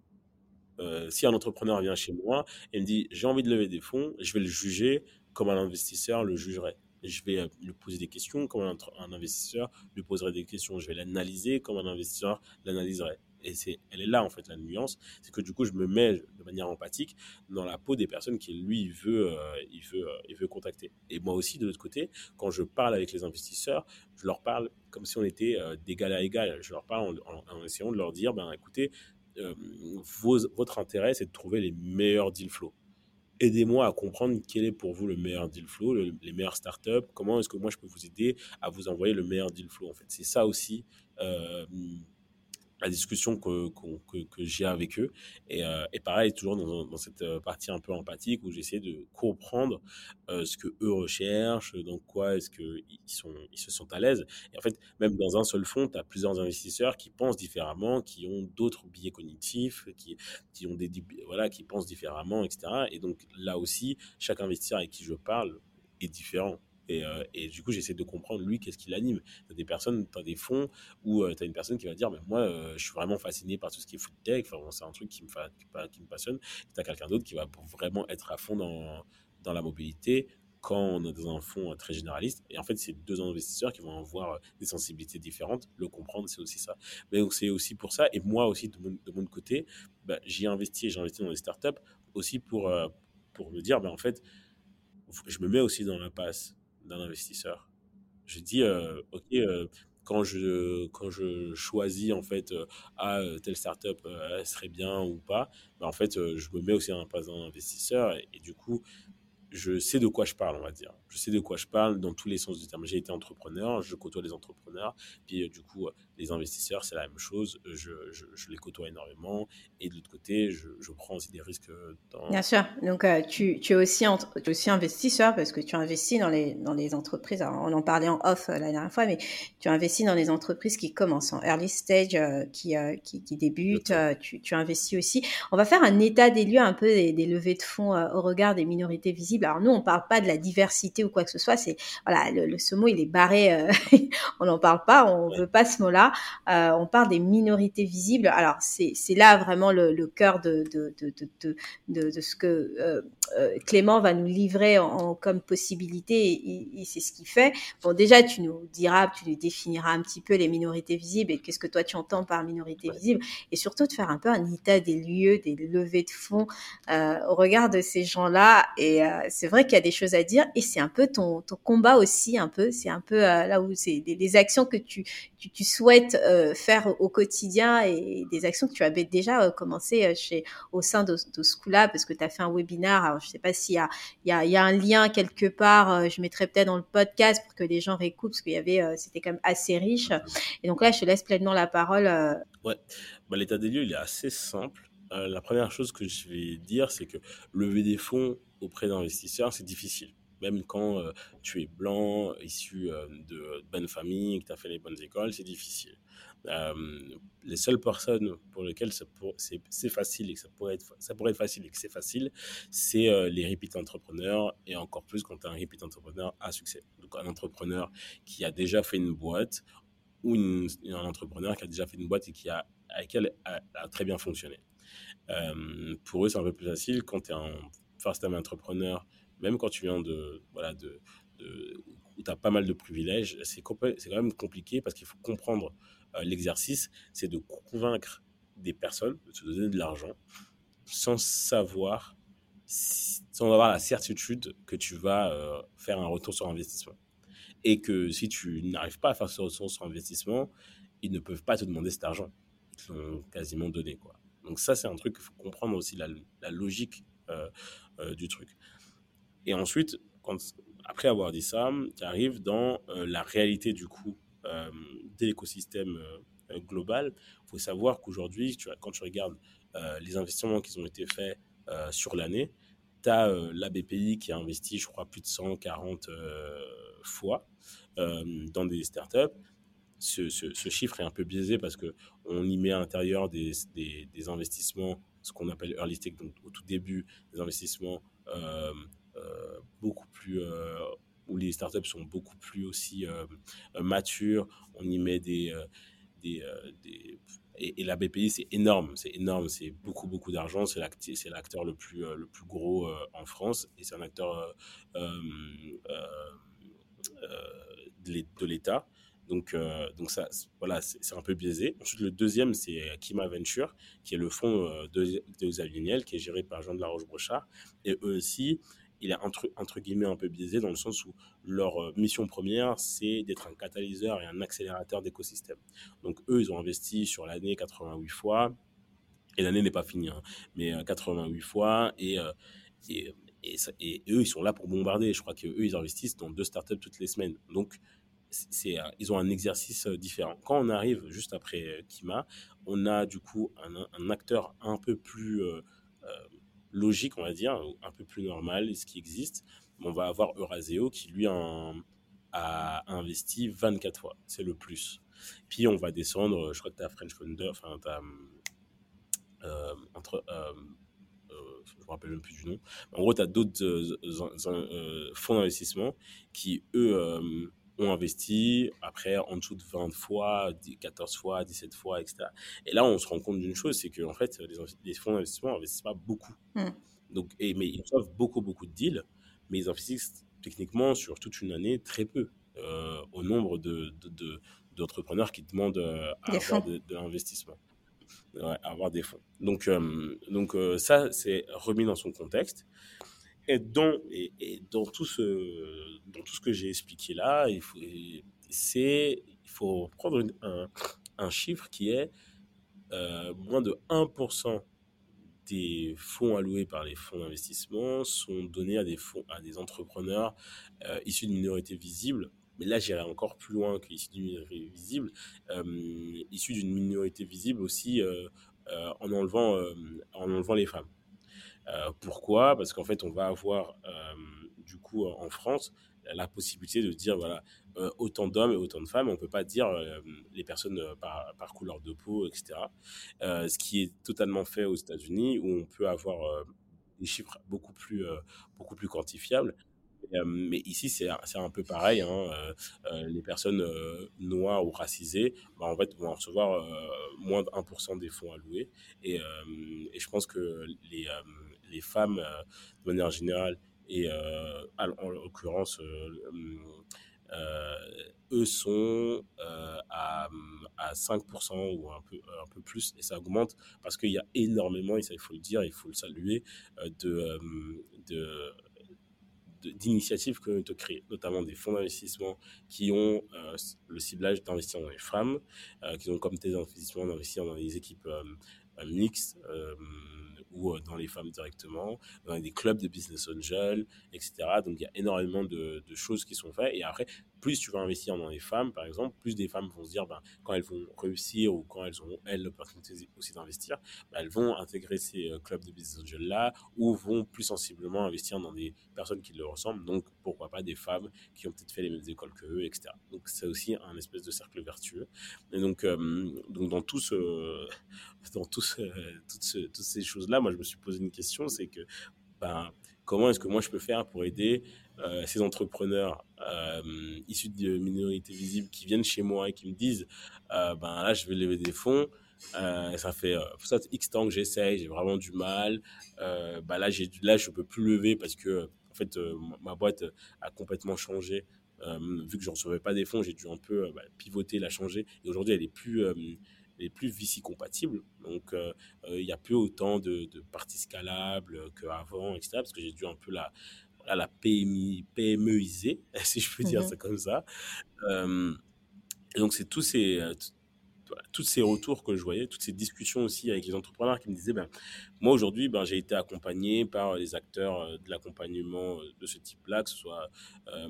si un entrepreneur vient chez moi et me dit j'ai envie de lever des fonds, je vais le juger comme un investisseur le jugerait je vais euh, lui poser des questions comme un, investisseur lui poserait des questions. Je vais l'analyser comme un investisseur l'analyserait. Et c'est, elle est là, en fait, la nuance. C'est que du coup, je me mets de manière empathique dans la peau des personnes qui, lui, il veut, euh, il veut, euh, il veut contacter. Et moi aussi, de l'autre côté, quand je parle avec les investisseurs, je leur parle comme si on était d'égal à égal. Je leur parle en, essayant de leur dire, ben, écoutez, votre intérêt, c'est de trouver les meilleurs deal flow aidez-moi à comprendre quel est pour vous le meilleur deal flow, les meilleures startups, comment est-ce que moi je peux vous aider à vous envoyer le meilleur deal flow. En fait, c'est ça aussi euh, la discussion que, que, que, j'ai avec eux. Et, euh, et pareil, toujours dans, cette euh, partie un peu empathique où j'essaie de comprendre euh, ce que eux recherchent, dans quoi est-ce qu'ils ils se sont à l'aise. Et en fait, même dans un seul fonds, tu as plusieurs investisseurs qui pensent différemment, qui ont d'autres biais cognitifs, qui, qui, ont des, voilà, qui pensent différemment, etc. Et donc là aussi, chaque investisseur avec qui je parle est différent. Euh, et, du coup, j'essaie de comprendre, lui, qu'est-ce qui l'anime. Tu as des personnes, tu as des fonds où euh, tu as une personne qui va dire, mais moi, euh, je suis vraiment fasciné par tout ce qui est food tech, enfin, c'est un truc qui me, qui me passionne. Tu as quelqu'un d'autre qui va vraiment être à fond dans, dans la mobilité quand on est dans un fonds très généraliste. Et en fait, c'est deux investisseurs qui vont avoir des sensibilités différentes. Le comprendre, c'est aussi ça. Mais c'est aussi pour ça. Et moi aussi, de mon, côté, bah, investi, j'ai investi dans des startups aussi pour, pour me dire, bah, en fait, je me mets aussi dans la passe d'un investisseur. Je dis, euh, OK, euh, quand, je, quand je choisis en fait, euh, ah, telle startup elle serait bien ou pas, bah, en fait, je me mets aussi dans place d'un investisseur et, du coup, je sais de quoi je parle, on va dire. Je sais de quoi je parle dans tous les sens du terme. J'ai été entrepreneur, je côtoie les entrepreneurs, puis du coup, les investisseurs, c'est la même chose. Je, je, les côtoie énormément. Et de l'autre côté, je, je, prends aussi des risques. Dans... Bien sûr. Donc, euh, tu, tu, es aussi tu es aussi investisseur parce que tu investis dans les, dans les entreprises. on en parlait en off euh, la dernière fois, mais tu investis dans les entreprises qui commencent en early stage, euh, qui, qui, qui, débutent. Tu, tu, investis aussi. On va faire un état des lieux un peu des, des levées de fonds au regard des minorités visibles. Alors, nous, on parle pas de la diversité ou quoi que ce soit. C'est, voilà, le, ce mot, il est barré. <laughs> on n'en parle pas. On veut pas ce mot-là. Euh, on parle des minorités visibles. Alors, c'est là vraiment le, cœur de, de, de, de, ce que euh, euh, Clément va nous livrer en, comme possibilité et, c'est ce qu'il fait. Bon, déjà, tu nous diras, tu nous définiras un petit peu les minorités visibles et qu'est-ce que toi tu entends par minorité visible et surtout de faire un peu un état des lieux, des levées de fonds au regard de ces gens-là. Et c'est vrai qu'il y a des choses à dire et c'est un peu ton, combat aussi, un peu. C'est un peu là où c'est des, actions que tu, tu, souhaites euh, faire au quotidien et des actions que tu avais déjà euh, commencé euh, chez, au sein de, de ce coup-là, parce que tu as fait un webinaire. Alors, je sais pas s'il y a, y, a, y a un lien quelque part, je mettrai peut-être dans le podcast pour que les gens réécoutent, parce qu'il y avait, c'était quand même assez riche. Et donc là, je te laisse pleinement la parole. Ouais, bah, l'état des lieux, il est assez simple. la première chose que je vais dire, c'est que lever des fonds auprès d'investisseurs, c'est difficile même quand tu es blanc, issu de bonnes familles, que tu as fait les bonnes écoles, c'est difficile. les seules personnes pour lesquelles c'est facile et que ça pourrait être, facile et que c'est facile, c'est les repeat entrepreneurs et encore plus quand tu es un repeat entrepreneur à succès. Donc un entrepreneur qui a déjà fait une boîte ou un entrepreneur qui a déjà fait une boîte et qui a, avec elle a, très bien fonctionné. pour eux, c'est un peu plus facile quand tu es un first-time entrepreneur même quand tu viens de, voilà, de, où tu as pas mal de privilèges, c'est quand même compliqué parce qu'il faut comprendre euh, l'exercice, c'est de convaincre des personnes de te donner de l'argent sans savoir, sans avoir la certitude que tu vas euh, faire un retour sur investissement. Et que si tu n'arrives pas à faire ce retour sur investissement, ils ne peuvent pas te demander cet argent. Ils te l'ont quasiment donné. Quoi. Donc ça, c'est un truc qu'il faut comprendre aussi, la, logique euh, du truc. Et ensuite, après avoir dit ça, tu arrives dans euh, la réalité du coup euh, de l'écosystème euh, global. Il faut savoir qu'aujourd'hui, quand tu regardes les investissements qui ont été faits sur l'année, tu as la BPI qui a investi, je crois, plus de 140 fois dans des startups. ce, chiffre est un peu biaisé parce que on y met à l'intérieur des, des, investissements, ce qu'on appelle early stage, donc au tout début, des investissements beaucoup plus où les startups sont beaucoup plus aussi matures. On y met des, des, des et, la BPI, c'est énorme, c'est énorme, c'est beaucoup, beaucoup d'argent. C'est l'acteur le plus, le plus gros en France et c'est un acteur de l'État. Donc, euh, donc ça, voilà, c'est un peu biaisé. Ensuite, le deuxième, c'est Kima Venture, qui est le fonds euh, de, de qui est géré par Jean de la Roche-Brochard. Et eux aussi, il est entre, entre guillemets un peu biaisé dans le sens où leur euh, mission première, c'est d'être un catalyseur et un accélérateur d'écosystème. Donc, eux, ils ont investi sur l'année 88 fois. Et l'année n'est pas finie, hein, mais 88 fois. Et, et, et, et, eux, ils sont là pour bombarder. Je crois qu'eux, ils investissent dans deux startups toutes les semaines. Donc, c'est, ils ont un exercice euh, différent. Quand on arrive juste après euh, Kima, on a du coup un, acteur un peu plus euh, logique, on va dire, un peu plus normal, ce qui existe. On va avoir Euraseo qui, lui, a, investi 24 fois. C'est le plus. Puis on va descendre, je crois que tu as French Founder, enfin, tu as. entre. je me rappelle même plus du nom. En gros, tu as d'autres fonds d'investissement qui, eux, ont investi, après en dessous de 20 fois, 14 fois, 17 fois, etc. Et là, on se rend compte d'une chose, c'est qu'en fait, les, fonds d'investissement n'investissent pas beaucoup. Hmm. Donc, et, mais ils reçoivent beaucoup, beaucoup de deals, mais ils investissent techniquement sur toute une année très peu euh, au nombre de, d'entrepreneurs qui demandent euh, à avoir de, l'investissement. avoir des fonds. Donc, euh, donc ça, c'est remis dans son contexte. Et dans, dans, tout ce, dans tout ce que j'ai expliqué là, il faut, prendre un, chiffre qui est euh, moins de 1% des fonds alloués par les fonds d'investissement sont donnés à des, fonds, à des entrepreneurs euh, issus de minorités visibles. Mais là, j'irai encore plus loin qu'issus d'une minorité visible, euh, issus d'une minorité visible aussi en, enlevant, en enlevant les femmes. Euh, pourquoi? Parce qu'en fait, on va avoir euh, du coup en France la possibilité de dire voilà euh, autant d'hommes et autant de femmes on peut pas dire les personnes par, couleur de peau etc ce qui est totalement fait aux États-Unis où on peut avoir des chiffres beaucoup plus beaucoup plus quantifiables mais ici, c'est un peu pareil. Hein, les personnes noires ou racisées, bah, en fait, vont recevoir moins de 1% des fonds alloués. Et, je pense que les, les femmes, de manière générale, et en l'occurrence, eux sont à, à 5% ou un peu, un peu plus, et ça augmente parce qu'il y a énormément, et ça il faut le dire, il faut le saluer, de, de d'initiatives que ont créées, notamment des fonds d'investissement qui ont euh, le ciblage d'investir dans les femmes, euh, qui ont comme tes investissements d'investir dans les équipes euh, mixtes ou dans les femmes directement, dans des clubs de business angel, etc. Donc il y a énormément de, de, choses qui sont faites. Et après, plus tu vas investir dans les femmes, par exemple, plus des femmes vont se dire, ben, quand elles vont réussir ou quand elles ont, elles, l'opportunité aussi d'investir, ben, elles vont intégrer ces euh, clubs de business angel-là ou vont plus sensiblement investir dans des personnes qui leur ressemblent. Donc, pourquoi pas des femmes qui ont peut-être fait les mêmes écoles que eux, etc. Donc, c'est aussi un espèce de cercle vertueux. Et donc, euh, donc dans tout ce, <laughs> dans tout ce, toutes, toutes ces choses-là, moi, je me suis posé une question, c'est que, ben, comment est-ce que moi je peux faire pour aider euh, ces entrepreneurs euh, issus de minorités visibles qui viennent chez moi et qui me disent euh, ben là je vais lever des fonds ça fait ça X temps que j'essaye j'ai vraiment du mal ben là j'ai là je peux plus lever parce que en fait ma boîte a complètement changé vu que je recevais pas des fonds j'ai dû un peu bah, pivoter la changer et aujourd'hui elle est plus est plus VC compatible. Donc, euh, euh, il n'y a plus autant de, de parties scalables qu'avant, etc. Parce que j'ai dû un peu la, la PMI, PMEiser, <laughs> si je peux dire mhm. ça comme ça. Euh, et donc, c'est tous ces, tous ces retours que je voyais, toutes ces discussions aussi avec les entrepreneurs qui me disaient, ben, moi aujourd'hui, ben, j'ai été accompagné par les acteurs de l'accompagnement de ce type-là, que ce soit euh,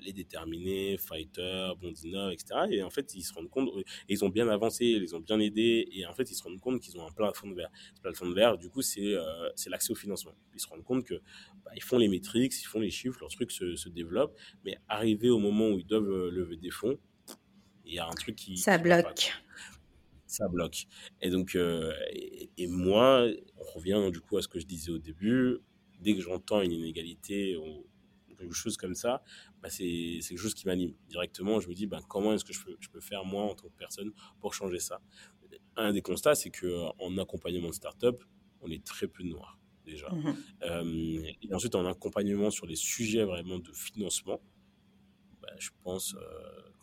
les déterminés, Fighter, Bondina, etc. Et en fait, ils se rendent compte, ils ont bien avancé, ils ont bien aidé, et en fait, ils se rendent compte qu'ils ont un plafond de verre. Ce plafond de verre, du coup, c'est euh, l'accès au financement. Ils se rendent compte que bah, ils font les métriques, ils font les chiffres, leur truc se, se développe, mais arrivé au moment où ils doivent euh, lever des fonds, Il y a un truc qui. Ça bloque. Ça bloque. Et donc, et, moi, on revient du coup à ce que je disais au début. Dès que j'entends une inégalité quelque chose comme ça, bah c'est quelque chose qui m'anime directement. Je me dis, bah, comment est-ce que je peux, je peux faire moi en tant que personne pour changer ça? Un des constats, c'est qu'en accompagnement de start-up, on est très peu de noirs déjà. Mmh euh, et ensuite, en accompagnement sur les sujets vraiment de financement, bah, je pense euh,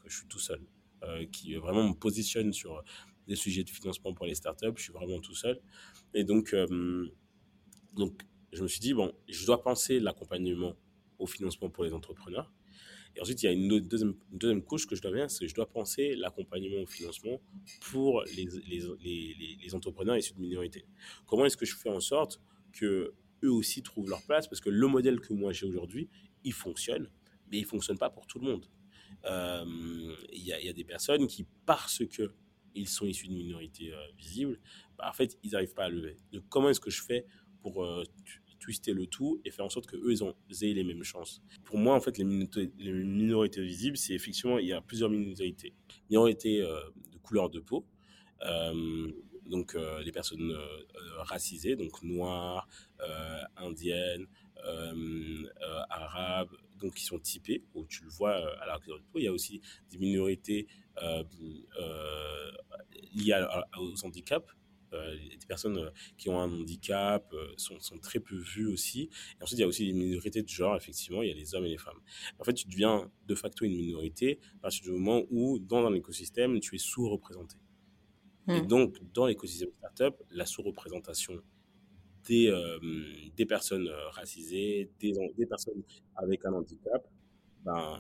que je suis tout seul. Euh, qui vraiment me positionne sur des sujets de financement pour les startups, je suis vraiment tout seul. Et donc, donc je me suis dit, bon, je dois penser l'accompagnement au financement pour les entrepreneurs. Et ensuite, il y a une, deuxième, deuxième, couche que je dois bien, c'est que je dois penser l'accompagnement au financement pour les, les, les, entrepreneurs issus de minorités. Comment est-ce que je fais en sorte que eux aussi trouvent leur place? Parce que le modèle que moi j'ai aujourd'hui, il fonctionne, mais il fonctionne pas pour tout le monde. Euh, il y, y, a des personnes qui, parce que ils sont issus de minorités euh, visibles, bah, en fait, ils n'arrivent pas à lever. Donc, comment est-ce que je fais pour euh, twister le tout et faire en sorte qu'eux, ils, ont, aient les mêmes chances Pour moi, en fait, les minorités, les visibles, c'est effectivement, il y a plusieurs minorités. Minorités de couleur de peau, donc euh, les personnes euh, euh, racisées, donc noires, indiennes, arabes, donc qui sont typées, où tu le vois à la Il y a aussi des minorités liées aux handicaps, des personnes qui ont un handicap sont, sont, très peu vues aussi. Et ensuite, il y a aussi des minorités de genre, effectivement, il y a les hommes et les femmes. En fait, tu deviens de facto une minorité à partir du moment où, dans un écosystème, tu es sous-représenté. Et mmh. donc, dans l'écosystème startup, la sous-représentation des, euh, des personnes euh, racisées, des, des, personnes avec un handicap, ben,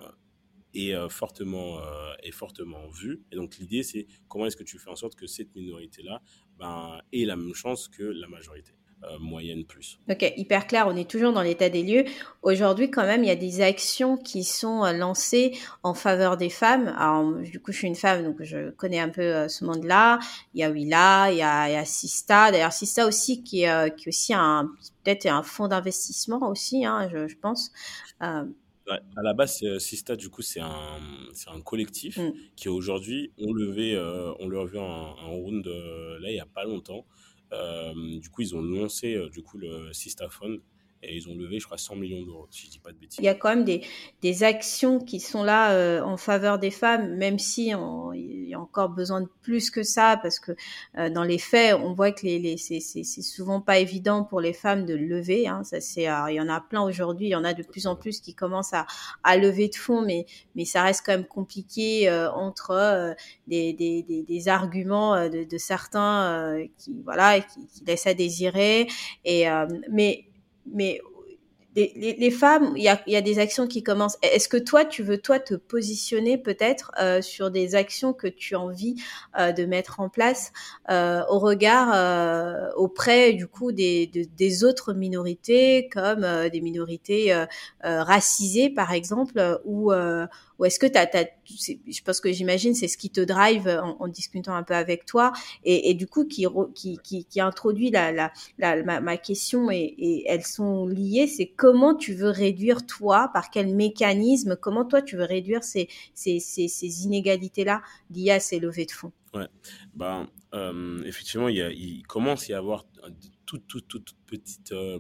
est, euh, fortement, est fortement vue. Et donc, l'idée, c'est comment est-ce que tu fais en sorte que cette minorité-là ben, ait la même chance que la majorité. Euh, moyenne plus. Ok, hyper clair, on est toujours dans l'état des lieux. Aujourd'hui, quand même, il y a des actions qui sont euh, lancées en faveur des femmes. Alors, du coup, je suis une femme, donc je connais un peu euh, ce monde-là. Il y a Willa, il y a, il a Sista. D'ailleurs, Sista aussi, qui est, aussi un, peut-être un fonds d'investissement aussi, hein, je, je, pense. Euh, Ouais, à la base, Sista, du coup, c'est un, collectif mm. qui aujourd'hui ont levé, euh, levé un, un round là il n'y a pas longtemps euh, du coup, ils ont lancé euh, du coup le Sistaphone et ils ont levé, je crois, 100 millions d'euros, si je dis pas de bêtises. Il y a quand même des, actions qui sont là euh, en faveur des femmes, même si il y a encore besoin de plus que ça, parce que euh, dans les faits, on voit que les, les c'est souvent pas évident pour les femmes de lever. Hein, ça c'est, il y en a plein aujourd'hui, il y en a de plus en plus qui commencent à, à lever de fonds, mais mais ça reste quand même compliqué euh, entre des, des, des, des, arguments de, de certains qui voilà qui, qui laissent à désirer. Et mais mais les, femmes, il y a, des actions qui commencent. Est-ce que toi, tu veux toi te positionner peut-être euh, sur des actions que tu as envie euh, de mettre en place euh, au regard auprès du coup des, de, des autres minorités comme des minorités racisées par exemple ou ou est-ce que tu as, je pense que j'imagine c'est ce qui te drive en, discutant un peu avec toi et, du coup qui, introduit la, ma, question et, elles sont liées, c'est comment tu veux réduire toi, par quel mécanisme, comment toi tu veux réduire ces, ces, inégalités-là liées à ces levées de fonds? Ouais, ben, euh, effectivement, il, commence à y avoir toute, toute, toute, petite euh,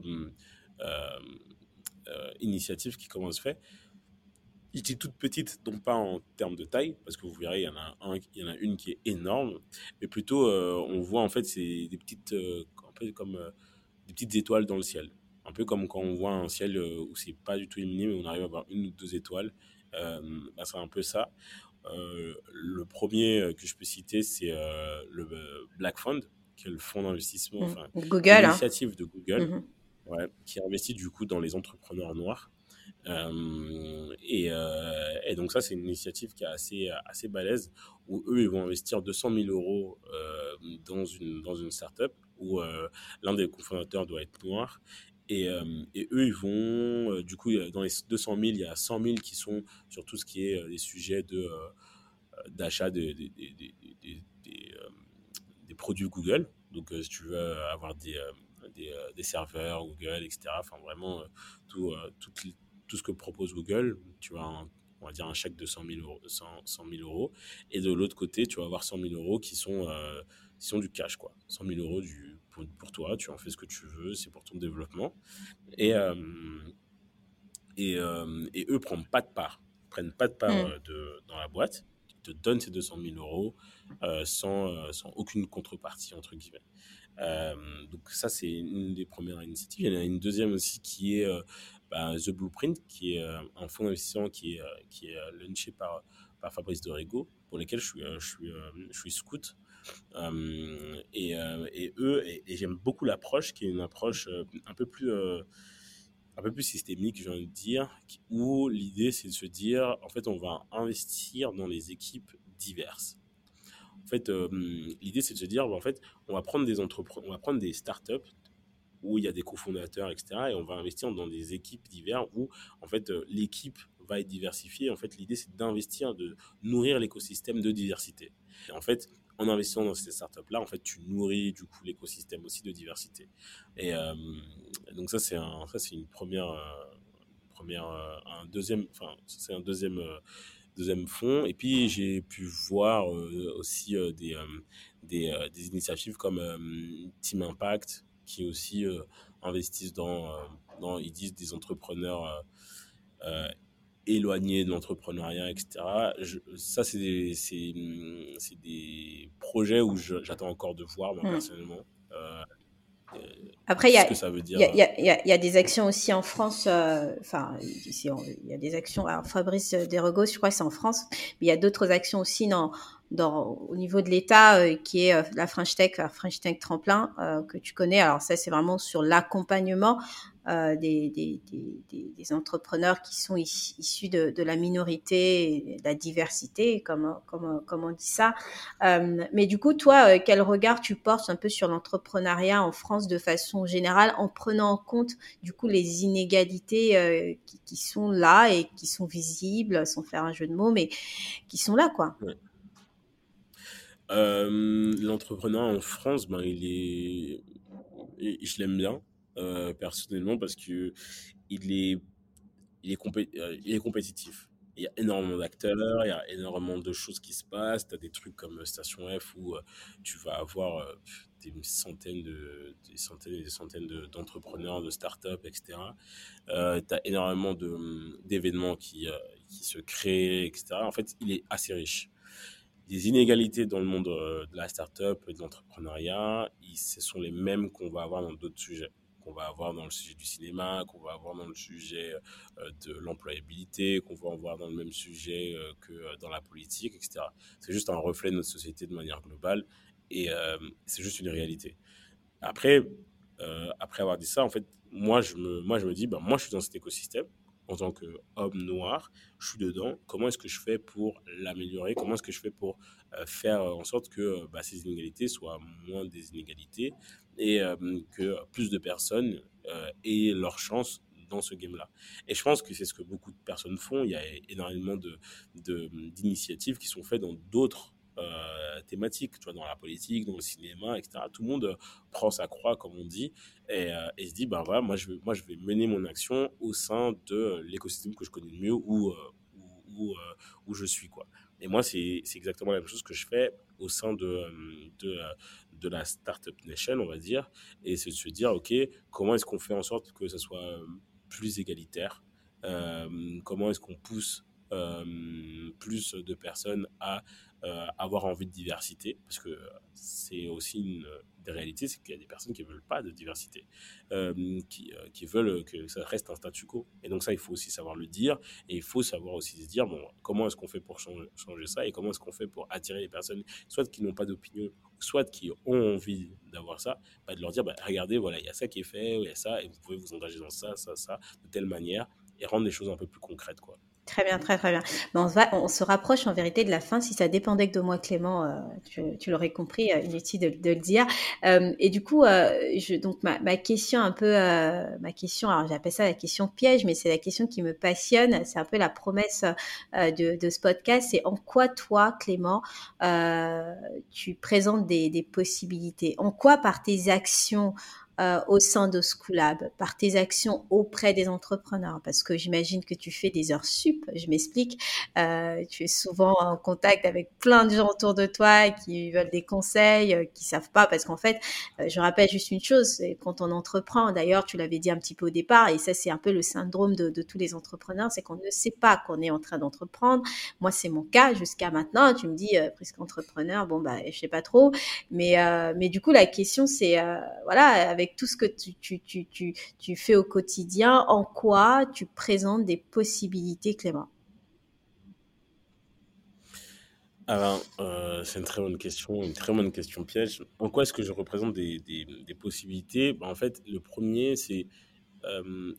euh, initiative qui commence à faire je dis toute petite, donc pas en termes de taille, parce que vous verrez, il y en a, un, il y en a une qui est énorme, mais plutôt, euh, on voit en fait, c'est des petites, euh, un peu comme euh, des petites étoiles dans le ciel. Un peu comme quand on voit un ciel où c'est pas du tout illuminé, mais on arrive à avoir une ou deux étoiles. Bah, c'est un peu ça. Le premier que je peux citer, c'est le Black Fund, qui est le fonds d'investissement, mmh. enfin, Google, hein. l'initiative hein. de Google, mmh. ouais, qui investit du coup dans les entrepreneurs noirs. Euh, et, euh, et, donc ça, c'est une initiative qui est assez, assez balèze, où eux, ils vont investir 200 000 euros euh, dans, une, dans une startup, où euh, l'un des cofondateurs doit être noir. Et, euh, eux, ils vont, du coup, dans les 200 000, il y a 100 000 qui sont sur tout ce qui est des sujets de d'achat des, des, des, des produits Google. Donc, si tu veux avoir des, des, des, serveurs Google, etc. Enfin, vraiment, tout, toutes tout ce que propose Google. Tu as on va dire un chèque de 100 000 euros, 100, euros. Et de l'autre côté, tu vas avoir 100 000 euros qui sont, euh, sont du cash, quoi. 100 000 euros du, pour, toi, tu en fais ce que tu veux, c'est pour ton développement. Et, euh, et, euh, et, eux prennent pas de part, prennent pas de part mm. de, dans la boîte, ils te donnent ces 200 000 euros sans, sans aucune contrepartie, entre guillemets. donc ça, c'est une des premières initiatives. Il y en a une deuxième aussi qui est bah, The Blueprint, qui est euh, un fonds d'investissement qui est, euh, qui est euh, launché par, par Fabrice Dorego, pour lesquels je suis, je suis, je suis scout. et, et, eux, et, j'aime beaucoup l'approche, qui est une approche un peu plus un peu plus systémique, j'ai envie de dire, où l'idée c'est de se dire, en fait, on va investir dans les équipes diverses. En fait, l'idée c'est de se dire, bah, en fait, on va prendre des entrepreneurs, on va prendre des startups où il y a des cofondateurs, etc. Et on va investir dans des équipes diverses où, en fait, euh, l'équipe va être diversifiée. En fait, l'idée, c'est d'investir, de nourrir l'écosystème de diversité. Et en fait, en investissant dans ces startups-là, en fait, tu nourris du coup l'écosystème aussi de diversité. Et euh, donc ça, c'est un, une première, euh, première, un deuxième, enfin, c'est un deuxième, deuxième fonds. Et puis j'ai pu voir aussi des, des, initiatives comme Team Impact, qui aussi euh, investissent dans, euh, dans, ils disent, des entrepreneurs euh, éloignés de l'entrepreneuriat, etc. ça, c'est des, des, projets où j'attends encore de voir, moi, hmm. personnellement. Après, il y, y, y, a des actions aussi en France. Enfin, ici, il y a des actions. Alors, Fabrice Derogos, je crois que c'est en France, mais il y a d'autres actions aussi dans, dans, au niveau de l'État, euh, qui est euh, la French Tech, French Tech Tremplin, euh, que tu connais. Alors ça, c'est vraiment sur l'accompagnement des, des, des, des, entrepreneurs qui sont issus de, de, la minorité, de la diversité, comme, comme, comme on dit ça. mais du coup, toi, quel regard tu portes un peu sur l'entrepreneuriat en France de façon générale, en prenant en compte du coup les inégalités qui, qui, sont là et qui sont visibles, sans faire un jeu de mots, mais qui sont là, quoi? Euh, l'entrepreneur en France, ben, il est, je l'aime bien euh, personnellement parce que il est, euh, il est compétitif. Il y a énormément d'acteurs, il y a énormément de choses qui se passent. Tu as des trucs comme Station F où tu vas avoir des centaines, de, des centaines et des centaines d'entrepreneurs, de, startups, etc. tu as énormément d'événements qui, qui se créent, etc. En fait, il est assez riche les inégalités dans le monde euh, de la start-up et de l'entrepreneuriat, ce sont les mêmes qu'on va avoir dans d'autres sujets qu'on va avoir dans le sujet du cinéma, qu'on va avoir dans le sujet euh, de l'employabilité, qu'on va avoir dans le même sujet euh, que dans la politique, etc. C'est juste un reflet de notre société de manière globale et c'est juste une réalité. Après, après avoir dit ça, en fait, moi je me, moi, je me dis, ben, moi je suis dans cet écosystème, en tant qu'homme noir, je suis dedans, comment est-ce que je fais pour l'améliorer? Comment est-ce que je fais pour euh, faire en sorte que euh, bah, ces inégalités soient moins des inégalités et euh, que plus de personnes aient leur chance dans ce game-là? Et je pense que c'est ce que beaucoup de personnes font. Il y a énormément d'initiatives de, qui sont faites dans d'autres euh, thématiques, tu vois, dans la politique, dans le cinéma, etc. Tout le monde euh, prend sa croix, comme on dit, et, euh, se dit, ben voilà, moi je, vais, moi je vais mener mon action au sein de l'écosystème que je connais le mieux ou où, où, je suis, quoi. Et moi, c'est exactement la même chose que je fais au sein de, de, de la Startup Nation, on va dire, et c'est de se dire, OK, comment est-ce qu'on fait en sorte que ça soit plus égalitaire Comment est-ce qu'on pousse plus de personnes à euh, avoir envie de diversité, parce que c'est aussi une des réalités, c'est qu'il y a des personnes qui ne veulent pas de diversité, euh, qui, euh, veulent que ça reste un statu quo. Et donc ça, il faut aussi savoir le dire, et il faut savoir aussi se dire, bon, comment est-ce qu'on fait pour changer, changer ça, et comment est-ce qu'on fait pour attirer les personnes, soit qui n'ont pas d'opinion, soit qui ont envie d'avoir ça, bah, de leur dire, bah, regardez, voilà, il y a ça qui est fait, il y a ça, et vous pouvez vous engager dans ça, ça, ça, de telle manière, et rendre les choses un peu plus concrètes, quoi. Très bien, très très bien. on, va, on se rapproche en vérité de la fin. Si ça dépendait que de moi, Clément, euh, tu, l'aurais compris, euh, inutile de, de, le dire. Euh, et du coup, je, donc ma, ma, question un peu, ma question, alors j'appelle ça la question piège, mais c'est la question qui me passionne. C'est un peu la promesse de, de, ce podcast. C'est en quoi toi, Clément, tu présentes des, des possibilités? En quoi par tes actions euh, au sein de Schoolab, par tes actions auprès des entrepreneurs Parce que j'imagine que tu fais des heures sup, je m'explique. Euh, tu es souvent en contact avec plein de gens autour de toi qui veulent des conseils, euh, qui savent pas. Parce qu'en fait, euh, je rappelle juste une chose, quand on entreprend, d'ailleurs, tu l'avais dit un petit peu au départ, et ça c'est un peu le syndrome de, de tous les entrepreneurs, c'est qu'on ne sait pas qu'on est en train d'entreprendre. Moi, c'est mon cas jusqu'à maintenant. Tu me dis, euh, presque entrepreneur, bon, bah, je sais pas trop. Mais, euh, mais du coup, la question, c'est, voilà, avec tout ce que tu, fais au quotidien, en quoi tu présentes des possibilités, Clément? Alors, euh, c'est une très bonne question, une très bonne question piège. En quoi est-ce que je représente des possibilités? Ben, En fait, le premier, c'est euh,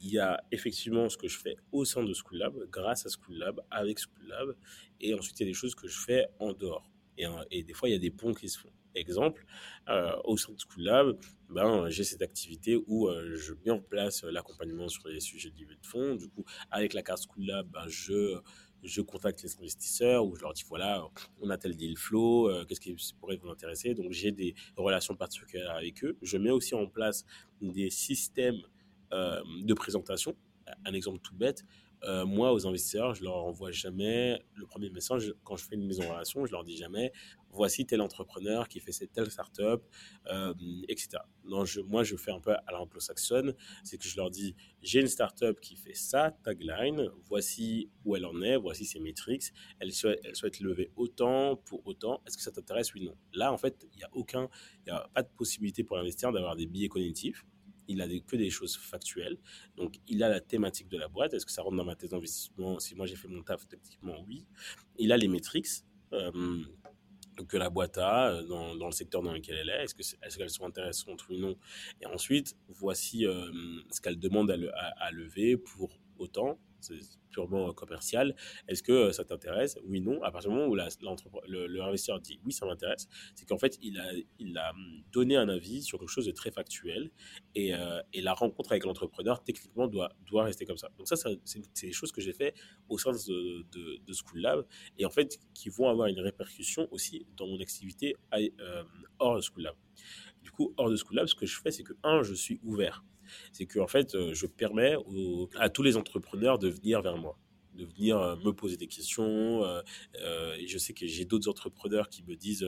il y a effectivement ce que je fais au sein de School Lab, grâce à School Lab, avec School Lab, et ensuite il y a des choses que je fais en dehors. Et, euh, et des fois, il y a des ponts qui se font. Exemple, euh, au de School Lab, ben, j'ai cette activité où euh, je mets en place euh, l'accompagnement sur les sujets de levée de fonds. Du coup, avec la carte School Lab, ben, je, je contacte les investisseurs ou je leur dis voilà, on a tel deal flow, qu'est-ce qui pourrait vous intéresser? Donc, j'ai des relations particulières avec eux. Je mets aussi en place des systèmes de présentation. Un exemple tout bête, moi, aux investisseurs, je leur envoie jamais le premier message quand je fais une mise en relation. Je leur dis jamais, voici tel entrepreneur qui fait cette telle startup, euh, etc. Non, moi, je fais un peu à l'anglo-saxonne, c'est que je leur dis, j'ai une startup qui fait ça, tagline, voici où elle en est, voici ses métriques, elle souhaite, lever autant pour autant. Est-ce que ça t'intéresse Oui, non. Là, en fait, il y a aucun, il a pas de possibilité pour l'investisseur d'avoir des billets cognitifs il a des, que des choses factuelles. Donc, il a la thématique de la boîte. Est-ce que ça rentre dans ma thèse d'investissement? Si moi j'ai fait mon taf, techniquement, oui. Il a les métriques euh, que la boîte a euh, dans, dans, le secteur dans lequel elle est. Est-ce qu'elles est qu'elles sont intéressantes ou non? Et ensuite, voici euh, ce qu'elle demande à, le, à lever pour autant c'est purement commercial. Est-ce que ça t'intéresse? Oui, non. À partir du moment où la, le, investisseur dit oui, ça m'intéresse, c'est qu'en fait, il a, il a donné un avis sur quelque chose de très factuel et, euh, et la rencontre avec l'entrepreneur, techniquement, doit, doit rester comme ça. Donc, ça, c'est des choses que j'ai fait au sein de, School Lab et en fait, qui vont avoir une répercussion aussi dans mon activité euh, hors de School Lab. Du coup, hors de School Lab, ce que je fais, c'est que, un, je suis ouvert c'est que fait, euh, je permets à tous les entrepreneurs de venir vers moi de venir euh, me poser des questions. Euh, je sais que j'ai d'autres entrepreneurs qui me disent,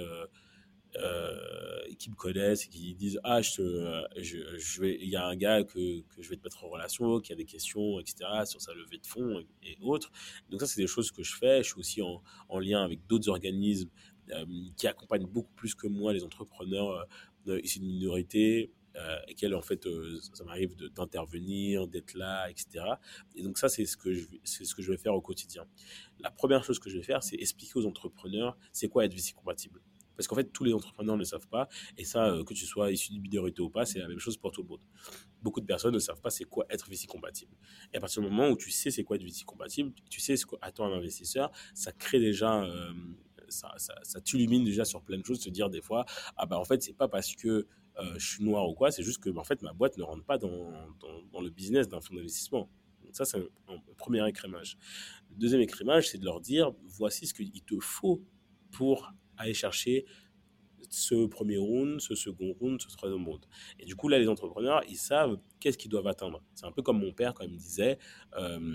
qui me connaissent qui disent Ah, je, je, il y a un gars que, que, je vais te mettre en relation, qui a des questions, etc., sur sa levée de fonds et, et autres. Donc, ça, c'est des choses que je fais. Je suis aussi en, en lien avec d'autres organismes qui accompagnent beaucoup plus que moi les entrepreneurs ici de minorité euh, et qu'elle en fait euh, ça m'arrive d'intervenir d'être là etc et donc ça c'est ce que je ce que je vais faire au quotidien. La première chose que je vais faire c'est expliquer aux entrepreneurs c'est quoi être VC compatible parce qu'en fait tous les entrepreneurs ne savent pas et ça euh, que tu sois issu d'une minorité ou pas c'est la même chose pour tout le monde. Beaucoup de personnes ne savent pas c'est quoi être VC compatible et à partir du moment où tu sais c'est quoi être VC compatible tu sais ce qu'attend un investisseur ça crée déjà ça, ça, t'illumine déjà sur plein de choses, se dire des fois, ah bah en fait, c'est pas parce que euh, je suis noir ou quoi, c'est juste que en fait ma boîte ne rentre pas dans, le business d'un fonds d'investissement. Donc ça, c'est un, un, premier écrémage. Le deuxième écrémage, c'est de leur dire, voici ce qu'il te faut pour aller chercher ce premier round, ce second round, ce troisième round. Et du coup, là, les entrepreneurs, ils savent qu'est-ce qu'ils doivent atteindre. C'est un peu comme mon père quand il me disait, euh,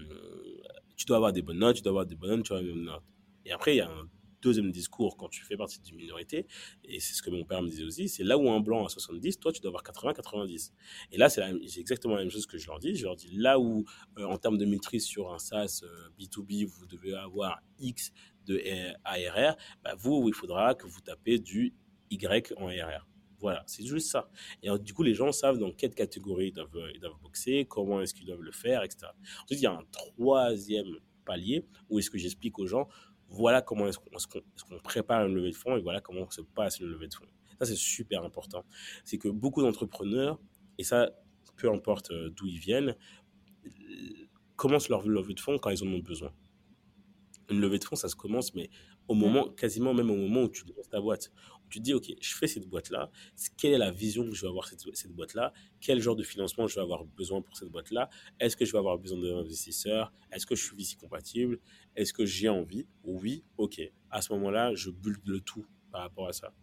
tu dois avoir des bonnes notes, tu dois avoir des bonnes notes, tu dois avoir des bonnes notes. Et après, il y a un deuxième discours quand tu fais partie d'une minorité, et c'est ce que mon père me disait aussi, c'est là où un blanc a 70, toi tu dois avoir 80-90. Et là, c'est exactement la même chose que je leur dis. Je leur dis là où, euh, en termes de maîtrise sur un SaaS euh, B2B, vous devez avoir X de ARR, bah, vous, il faudra que vous tapez du Y en ARR. Voilà, c'est juste ça. Et alors, du coup, les gens savent dans quelle catégorie ils doivent, ils doivent boxer, comment est-ce qu'ils doivent le faire, etc. Ensuite, il y a un troisième palier où est-ce que j'explique aux gens voilà comment est-ce qu'on est qu prépare une levée de fonds et voilà comment se passe une levée de fonds. Ça, c'est super important. C'est que beaucoup d'entrepreneurs, et ça, peu importe euh, d'où ils viennent, commencent leur levée de fonds quand ils en ont besoin. Une levée de fonds, ça se commence, mais au moment, quasiment même au moment où tu lances ta boîte. Tu dis, OK, je fais cette boîte-là. Quelle est la vision que je vais avoir cette, cette boîte-là Quel genre de financement je vais avoir besoin pour cette boîte-là Est-ce que je vais avoir besoin d'investisseurs Est-ce que je suis VC compatible Est-ce que j'ai envie Oui, OK. À ce moment-là, je bulle le tout par rapport à ça.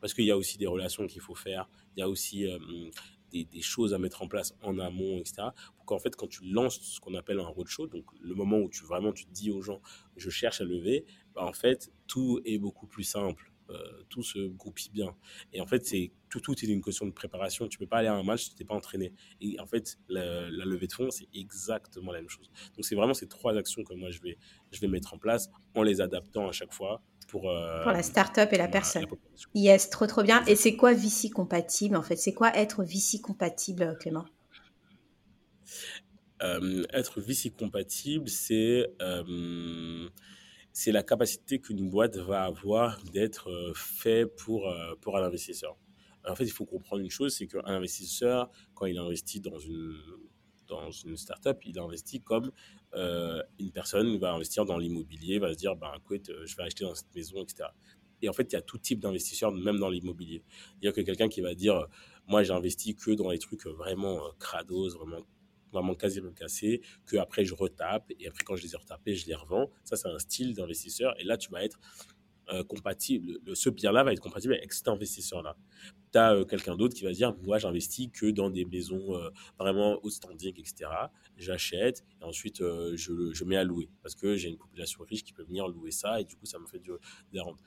Parce qu'il y a aussi des relations qu'il faut faire. Il y a aussi euh, des, des, choses à mettre en place en amont, etc. Pour qu'en fait, quand tu lances ce qu'on appelle un roadshow, donc le moment où tu vraiment tu dis aux gens, je cherche à lever, bah, en fait, tout est beaucoup plus simple. Euh, tout se goupille bien. Et en fait, c'est tout, tout est une question de préparation. Tu peux pas aller à un match si tu n'es pas entraîné. Et en fait, la, la levée de fonds, c'est exactement la même chose. Donc, c'est vraiment ces trois actions que moi, je vais, je vais mettre en place en les adaptant à chaque fois pour, euh, pour la start-up et la personne. La yes, trop trop bien. Et c'est quoi VC compatible en fait? C'est quoi être VC compatible, Clément? Euh, Être VC compatible, c'est euh, c'est la capacité qu'une boîte va avoir d'être euh, fait pour, euh, pour un investisseur. En fait, il faut comprendre une chose, c'est qu'un investisseur, quand il investit dans une, dans une startup, il investit comme euh, une personne va investir dans l'immobilier, va se dire, ben, écoute, je vais acheter dans cette maison, etc. Et en fait, il y a tout type d'investisseurs, même dans l'immobilier. Il y a que quelqu'un qui va dire, moi, j'investis que dans les trucs vraiment crados, vraiment vraiment quasiment cassés, que après je retape, et après quand je les ai retapés, je les revends. Ça, c'est un style d'investisseur. Et là, tu vas être euh, compatible, ce bien-là va être compatible avec cet investisseur-là. Tu as euh, quelqu'un d'autre qui va dire, moi, j'investis que dans des maisons euh, vraiment au standing, etc. J'achète et ensuite je, je, mets à louer parce que j'ai une population riche qui peut venir louer ça et du coup, ça me fait des rentes.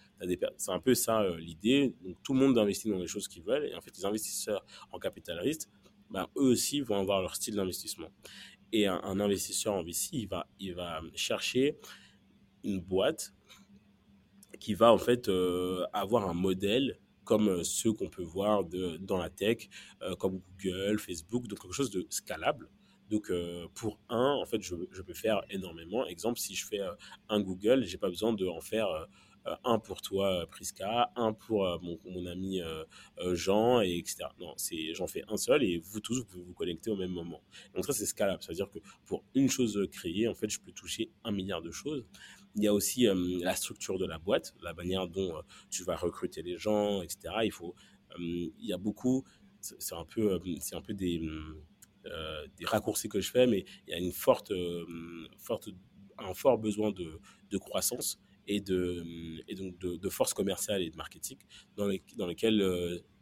C'est un peu ça l'idée. Donc, tout le monde investit dans les choses qu'ils veulent et en fait, les investisseurs en capital risque, ben, eux aussi vont avoir leur style d'investissement. Et un, investisseur en VC, il va, il va chercher une boîte qui va en fait euh, avoir un modèle comme euh, ceux qu'on peut voir de, dans la tech, euh, comme Google, Facebook, donc quelque chose de scalable. Donc pour un, en fait, je, je, peux faire énormément. Exemple, si je fais un Google, j'ai pas besoin de en faire un pour toi Prisca, un pour mon, mon, ami Jean, et etc. Non, c'est j'en fais un seul et vous tous vous pouvez vous connecter au même moment. Donc ça c'est scalable, c'est à dire que pour une chose créée, en fait, je peux toucher un milliard de choses. Il y a aussi euh, la structure de la boîte, la manière dont euh, tu vas recruter les gens, etc. Il faut, euh, il y a beaucoup, c'est un peu, un peu des, des raccourcis que je fais, mais il y a une forte, forte, un fort besoin de, de croissance et de, et donc de, de, force commerciale et de marketing dans, les, dans lesquels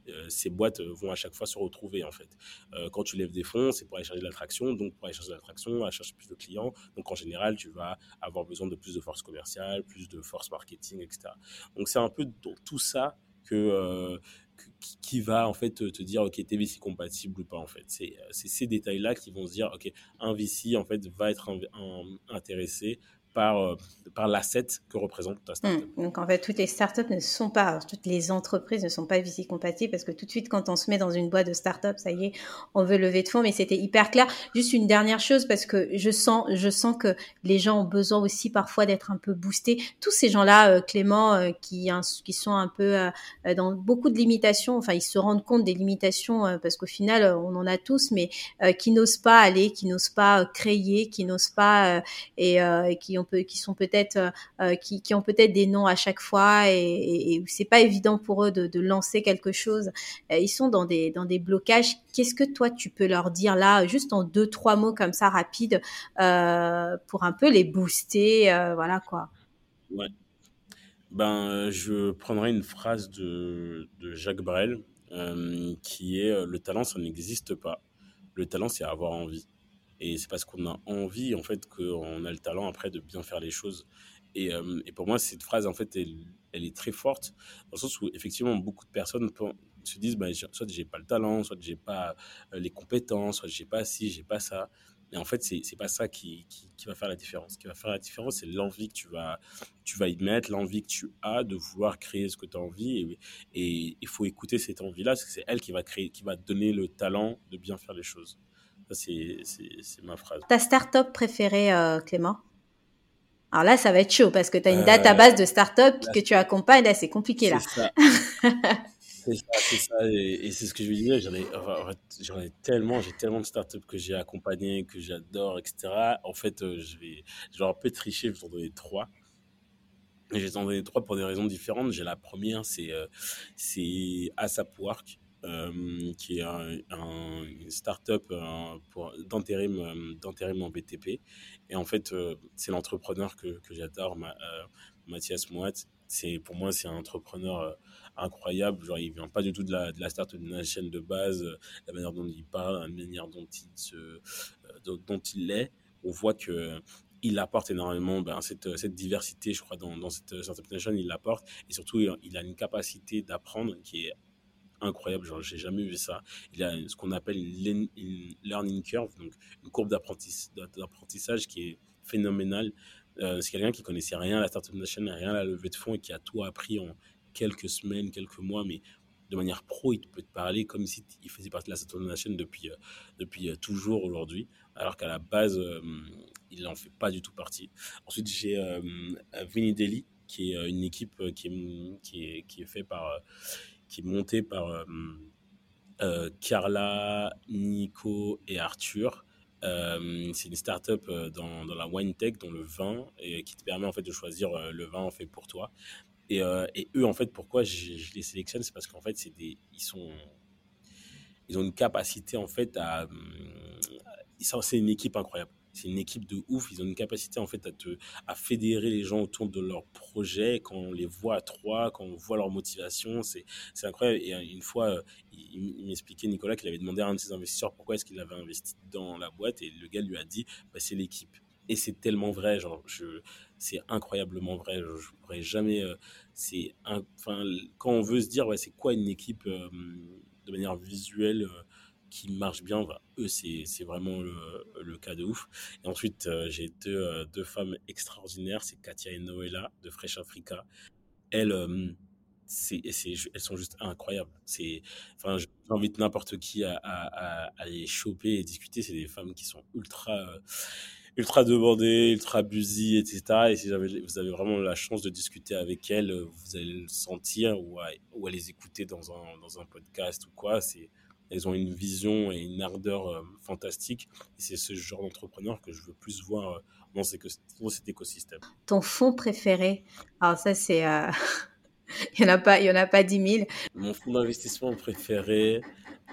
euh, ces boîtes vont à chaque fois se retrouver en fait. Euh, quand tu lèves des fonds, c'est pour aller chercher de l'attraction, donc pour aller chercher de l'attraction, à chercher plus de clients. Donc en général, tu vas avoir besoin de plus de force commerciale, plus de force marketing, etc. Donc c'est un peu tout ça que, euh, qui va en fait te dire ok t'es VC compatible ou pas en fait c'est ces détails là qui vont se dire ok un VC en fait va être intéressé par, euh, par l'asset que représente ta startup. Mmh. Donc en fait, toutes les startups ne sont pas, toutes les entreprises ne sont pas VC compatibles parce que tout de suite, quand on se met dans une boîte de startup, ça y est, on veut lever de fonds, mais c'était hyper clair. Juste une dernière chose parce que je sens, je sens que les gens ont besoin aussi parfois d'être un peu boostés. Tous ces gens-là, euh, Clément, euh, qui, hein, qui sont un peu dans beaucoup de limitations, enfin, ils se rendent compte des limitations parce qu'au final, on en a tous, mais qui n'osent pas aller, qui n'osent pas créer, qui n'osent pas et, et qui ont qui sont peut-être euh, qui, qui, ont peut-être des noms à chaque fois et, et, et c'est pas évident pour eux de, lancer quelque chose. Euh, ils sont dans des dans des blocages. Qu'est-ce que toi tu peux leur dire là, juste en deux trois mots comme ça rapides euh, pour un peu les booster, euh, voilà quoi? Ben, je prendrai une phrase de, de Jacques Brel euh, qui est le talent, ça n'existe pas. Le talent, c'est avoir envie. Et c'est parce qu'on a envie, en fait, qu'on a le talent après de bien faire les choses. Et, euh, et pour moi, cette phrase, en fait, elle, elle, est très forte, dans le sens où, effectivement, beaucoup de personnes se disent, bah, soit j'ai pas le talent, soit j'ai pas euh, les compétences, soit j'ai pas ci, j'ai pas ça. Et en fait, c'est pas ça qui, qui, qui, va faire la différence. Ce qui va faire la différence, c'est l'envie que tu vas, tu vas y mettre, l'envie que tu as de vouloir créer ce que tu as envie. Et il faut écouter cette envie-là, parce que c'est elle qui va créer, qui va donner le talent de bien faire les choses. C'est ma phrase. Ta start-up préférée, euh, Clément? Alors là, ça va être chaud parce que tu as une euh, database de start-up que tu accompagnes. Là, c'est compliqué. là. <laughs> C'est ça, c'est ça. Et, et c'est ce que je veux dire. J'en ai, enfin, ai tellement, j'ai tellement de startups que j'ai accompagnées, que j'adore, etc. En fait, euh, je vais, je vais un peu tricher, je vais t'en donner trois. Et je vais t'en donner trois pour des raisons différentes. J'ai la première, c'est euh, c'est ASAP Work euh, qui est un, un, une start-up euh, d'intérim euh, d'intérim en BTP. Et en fait, c'est l'entrepreneur que, que j'adore, ma, Mathias Moat. c'est pour moi, c'est un entrepreneur incroyable. Genre, il vient pas du tout de la, de la Startup Nation de base, la manière dont il parle, la manière dont il, se, dont, il est. On voit que il apporte énormément ben, cette, cette, diversité, je crois, dans, dans cette Startup Nation, il l'apporte. Et surtout, il a une capacité d'apprendre qui est incroyable. Genre, j'ai jamais vu ça. Il a ce qu'on appelle une, learning curve, donc une courbe d'apprentissage qui est phénoménale. Euh, c'est quelqu'un qui connaissait rien à la Startup Nation, rien à la levée de fonds et qui a tout appris en quelques semaines, quelques mois, mais de manière pro, il peut te parler comme si faisait partie de la Startup Nation depuis, euh, depuis euh, toujours aujourd'hui, alors qu'à la base, il n'en fait pas du tout partie. Ensuite, j'ai Vinny Deli, qui est une équipe qui est, qui est, qui est fait par qui est monté par euh, euh, Carla, Nico et Arthur. Euh, c'est une startup dans, dans la wine tech, dans le vin, et qui te permet en fait de choisir le vin fait pour toi. Et, eux, en fait, pourquoi je, je les sélectionne, c'est parce qu'en fait, c'est des, ils sont, ils ont une capacité en fait à, c'est une équipe incroyable c'est une équipe de ouf. Ils ont une capacité en fait à, te, à fédérer les gens autour de leur projet. Quand on les voit à trois, quand on voit leur motivation, c'est incroyable. Et euh, une fois, euh, il, m'expliquait, Nicolas, qu'il avait demandé à un de ses investisseurs pourquoi est-ce qu'il avait investi dans la boîte. Et le gars lui a dit, bah, c'est l'équipe. Et c'est tellement vrai, genre, c'est incroyablement vrai. Je, je pourrais jamais. Euh, c'est enfin, quand on veut se dire, c'est quoi une équipe de manière visuelle qui marche bien, eux, c'est vraiment le, cas de ouf. Et ensuite, euh, j'ai deux, euh, deux, femmes extraordinaires, c'est Katia et Noëlla de Fresh Africa. Elles, euh, elles sont juste incroyables. J'invite n'importe qui à, à, les choper et discuter. C'est des femmes qui sont ultra ultra demandées, ultra busy, etc. Et si vous avez vraiment la chance de discuter avec elles, vous allez le sentir ou à, ou à les écouter dans un, dans un podcast ou quoi. C'est elles ont une vision et une ardeur euh, fantastique. Et c'est ce genre d'entrepreneur que je veux plus voir euh, dans, cet écosystème. Ton fonds préféré? Alors ça, c'est... Euh, <laughs> il n'y en, a pas, il y en a pas 10 000. Mon fonds d'investissement préféré,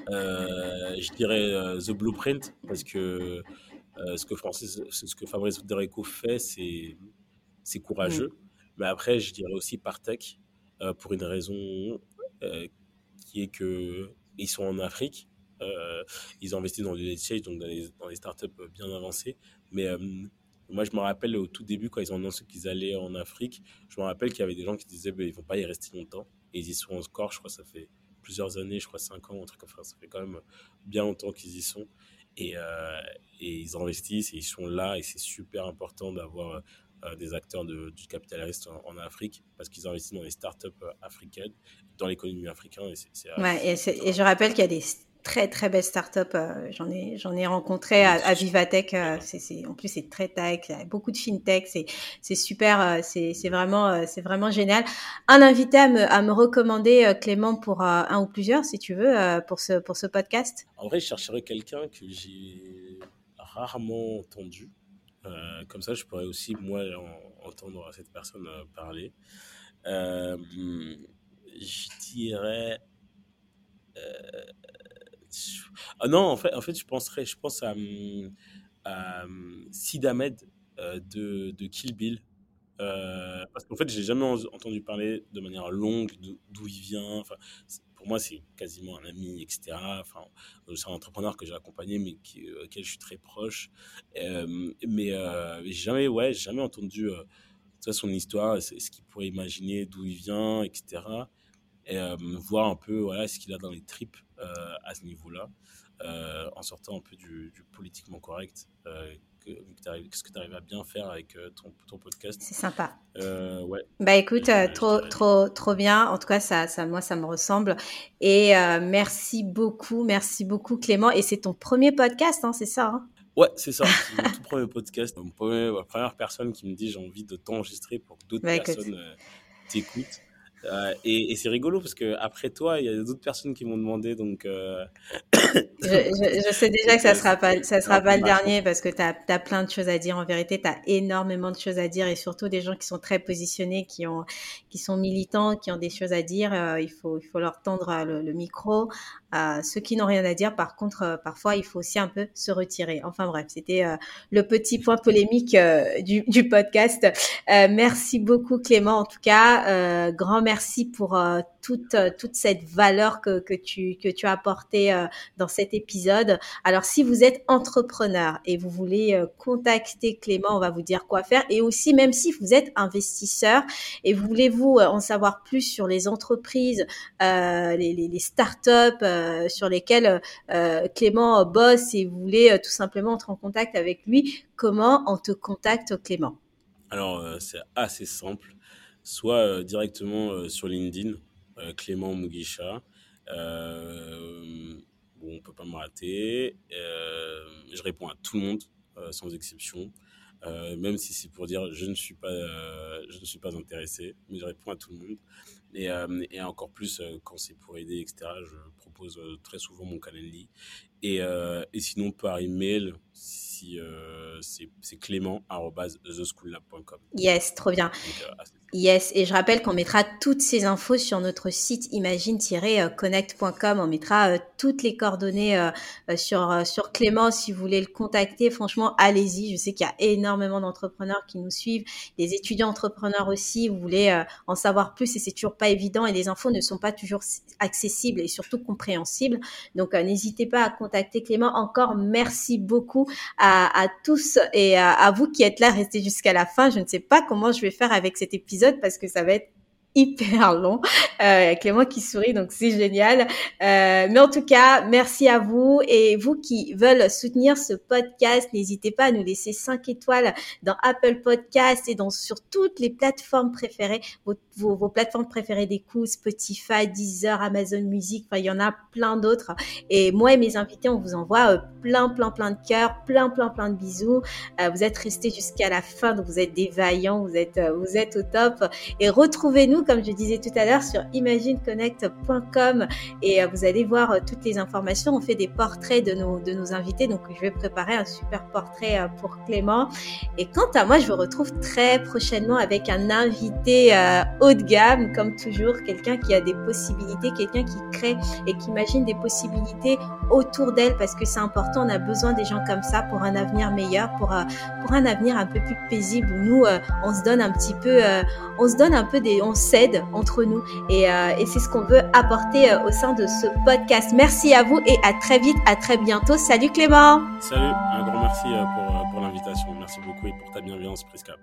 je dirais The Blueprint, parce que ce, que Francis, ce que Fabrice Federico fait, c'est, c'est courageux. Mm. Mais après, je dirais aussi Partech, pour une raison qui est que ils sont en Afrique. Euh, ils ont investi dans des late donc dans les, startups bien avancées. Mais euh, moi, je me rappelle au tout début, quand ils ont annoncé qu'ils allaient en Afrique, je me rappelle qu'il y avait des gens qui disaient bah, ne vont pas y rester longtemps. Et ils y sont encore, je crois, ça fait plusieurs années, je crois 5 ans, un truc ça. Ça fait quand même bien longtemps qu'ils y sont. Et, euh, et, ils investissent et ils sont là. Et c'est super important d'avoir des acteurs de, du capital risque en, Afrique parce qu'ils investissent dans les startups africaines dans l'économie africaine. Et, ouais, et, je rappelle qu'il y a des très très belles startups. Euh, j'en ai j'en ai rencontré à, Vivatech. Euh, c'est, en plus c'est très tech, il y a beaucoup de fintech. C'est c'est super. Euh, c'est, c'est vraiment c'est vraiment génial. Un invité à me, à me recommander Clément pour un ou plusieurs si tu veux pour ce pour ce podcast. En vrai, je chercherais quelqu'un que j'ai rarement entendu. Comme ça, je pourrais aussi moi entendre cette personne parler. Euh, je dirais. Euh, ah non, en fait, en fait, je penserais, je pense à, à Sid Ahmed euh, de, de Kill Bill. Euh, parce qu'en fait, j'ai jamais entendu parler de manière longue d'où il vient. Enfin, pour moi, c'est quasiment un ami, etc. Enfin, c'est un entrepreneur que j'ai accompagné, mais qui, auquel je suis très proche. mais j'ai jamais, ouais, jamais entendu son histoire, ce qu'il pourrait imaginer, d'où il vient, etc et euh, voir un peu voilà, ce qu'il a dans les tripes euh, à ce niveau-là, euh, en sortant un peu du, politiquement correct. Qu'est-ce que tu arrives à bien faire avec ton, ton podcast? C'est sympa. ouais. Bah écoute, trop, trop, trop bien. En tout cas, ça, ça, moi, ça me ressemble. Et merci beaucoup, merci beaucoup Clément. Et c'est ton premier podcast, hein, c'est ça hein? Ouais, c'est ça. C'est mon tout premier podcast. Mon première personne qui me dit j'ai envie de t'enregistrer pour que d'autres bah, personnes t'écoutent. Et, c'est rigolo parce que après toi, il y a d'autres personnes qui m'ont demandé. Donc, euh, <coughs> je, sais déjà que ça sera pas, ça sera pas le dernier parce que tu as, as, plein de choses à dire. En vérité, tu as énormément de choses à dire et surtout des gens qui sont très positionnés, qui, ont, qui sont militants, qui ont des choses à dire. Euh, il, faut, il faut leur tendre le, le micro. Euh, ceux qui n'ont rien à dire, par contre, euh, parfois, il faut aussi un peu se retirer. Enfin bref, c'était euh, le petit point polémique du, du, podcast. merci beaucoup Clément, en tout cas. grand merci pour toute, toute cette valeur que, que, tu, que tu as apportée dans cet épisode. Alors, si vous êtes entrepreneur et vous voulez contacter Clément, on va vous dire quoi faire. Et aussi, même si vous êtes investisseur et voulez-vous en savoir plus sur les entreprises, les, les, startups, euh, sur lesquels euh, Clément bosse et vous voulez euh, tout simplement entrer en contact avec lui, comment on te contacte Clément? Alors c'est assez simple, soit directement sur LinkedIn, Clément Mugisha. bon, on peut pas me rater. je réponds à tout le monde, sans exception. même si c'est pour dire je ne suis pas je ne suis pas intéressé mais je réponds à tout le monde et, et encore plus quand c'est pour aider etc je euh, très souvent mon calendrier. Et, euh, et sinon, par email, si, euh, c'est clément.theschoolab.com. Yes, trop bien. Yes, et je rappelle qu'on mettra toutes ces infos sur notre site imagine-connect.com. On mettra toutes les coordonnées sur sur Clément si vous voulez le contacter. Franchement, allez-y. Je sais qu'il y a énormément d'entrepreneurs qui nous suivent, des étudiants entrepreneurs aussi. Vous voulez en savoir plus et c'est toujours pas évident et les infos ne sont pas toujours accessibles et surtout compréhensibles. Donc n'hésitez pas à contacter Clément. Encore merci beaucoup à, à tous et à, à vous qui êtes là, restez jusqu'à la fin. Je ne sais pas comment je vais faire avec cet épisode parce que ça va être hyper long. Euh, Clément qui sourit, donc c'est génial. Euh, mais en tout cas, merci à vous. Et vous qui veulent soutenir ce podcast, n'hésitez pas à nous laisser 5 étoiles dans Apple Podcast et dans, sur toutes les plateformes préférées, vos, vos, plateformes préférées d'écoute, Spotify, Deezer, Amazon Music, il y en a plein d'autres. Et moi et mes invités, on vous envoie euh, plein, plein, plein de cœurs, plein, plein, plein de bisous. Euh, vous êtes restés jusqu'à la fin, donc vous êtes des vaillants, vous êtes, euh, vous êtes au top. Et retrouvez-nous comme je disais tout à l'heure, sur imagineconnect.com et euh, vous allez voir euh, toutes les informations. On fait des portraits de nos, de nos invités, donc je vais préparer un super portrait euh, pour Clément. Et quant à moi, je vous retrouve très prochainement avec un invité haut de gamme, comme toujours, quelqu'un qui a des possibilités, quelqu'un qui crée et qui imagine des possibilités autour d'elle parce que c'est important. On a besoin des gens comme ça pour un avenir meilleur, pour, pour un avenir un peu plus paisible nous, on se donne un petit peu, on se donne un peu des, entre nous. Et, euh, et c'est ce qu'on veut apporter euh, au sein de ce podcast. Merci à vous et à très vite, à très bientôt. Salut Clément. Salut, un grand merci euh, pour, pour l'invitation. Merci beaucoup et pour ta bienveillance, Prisca.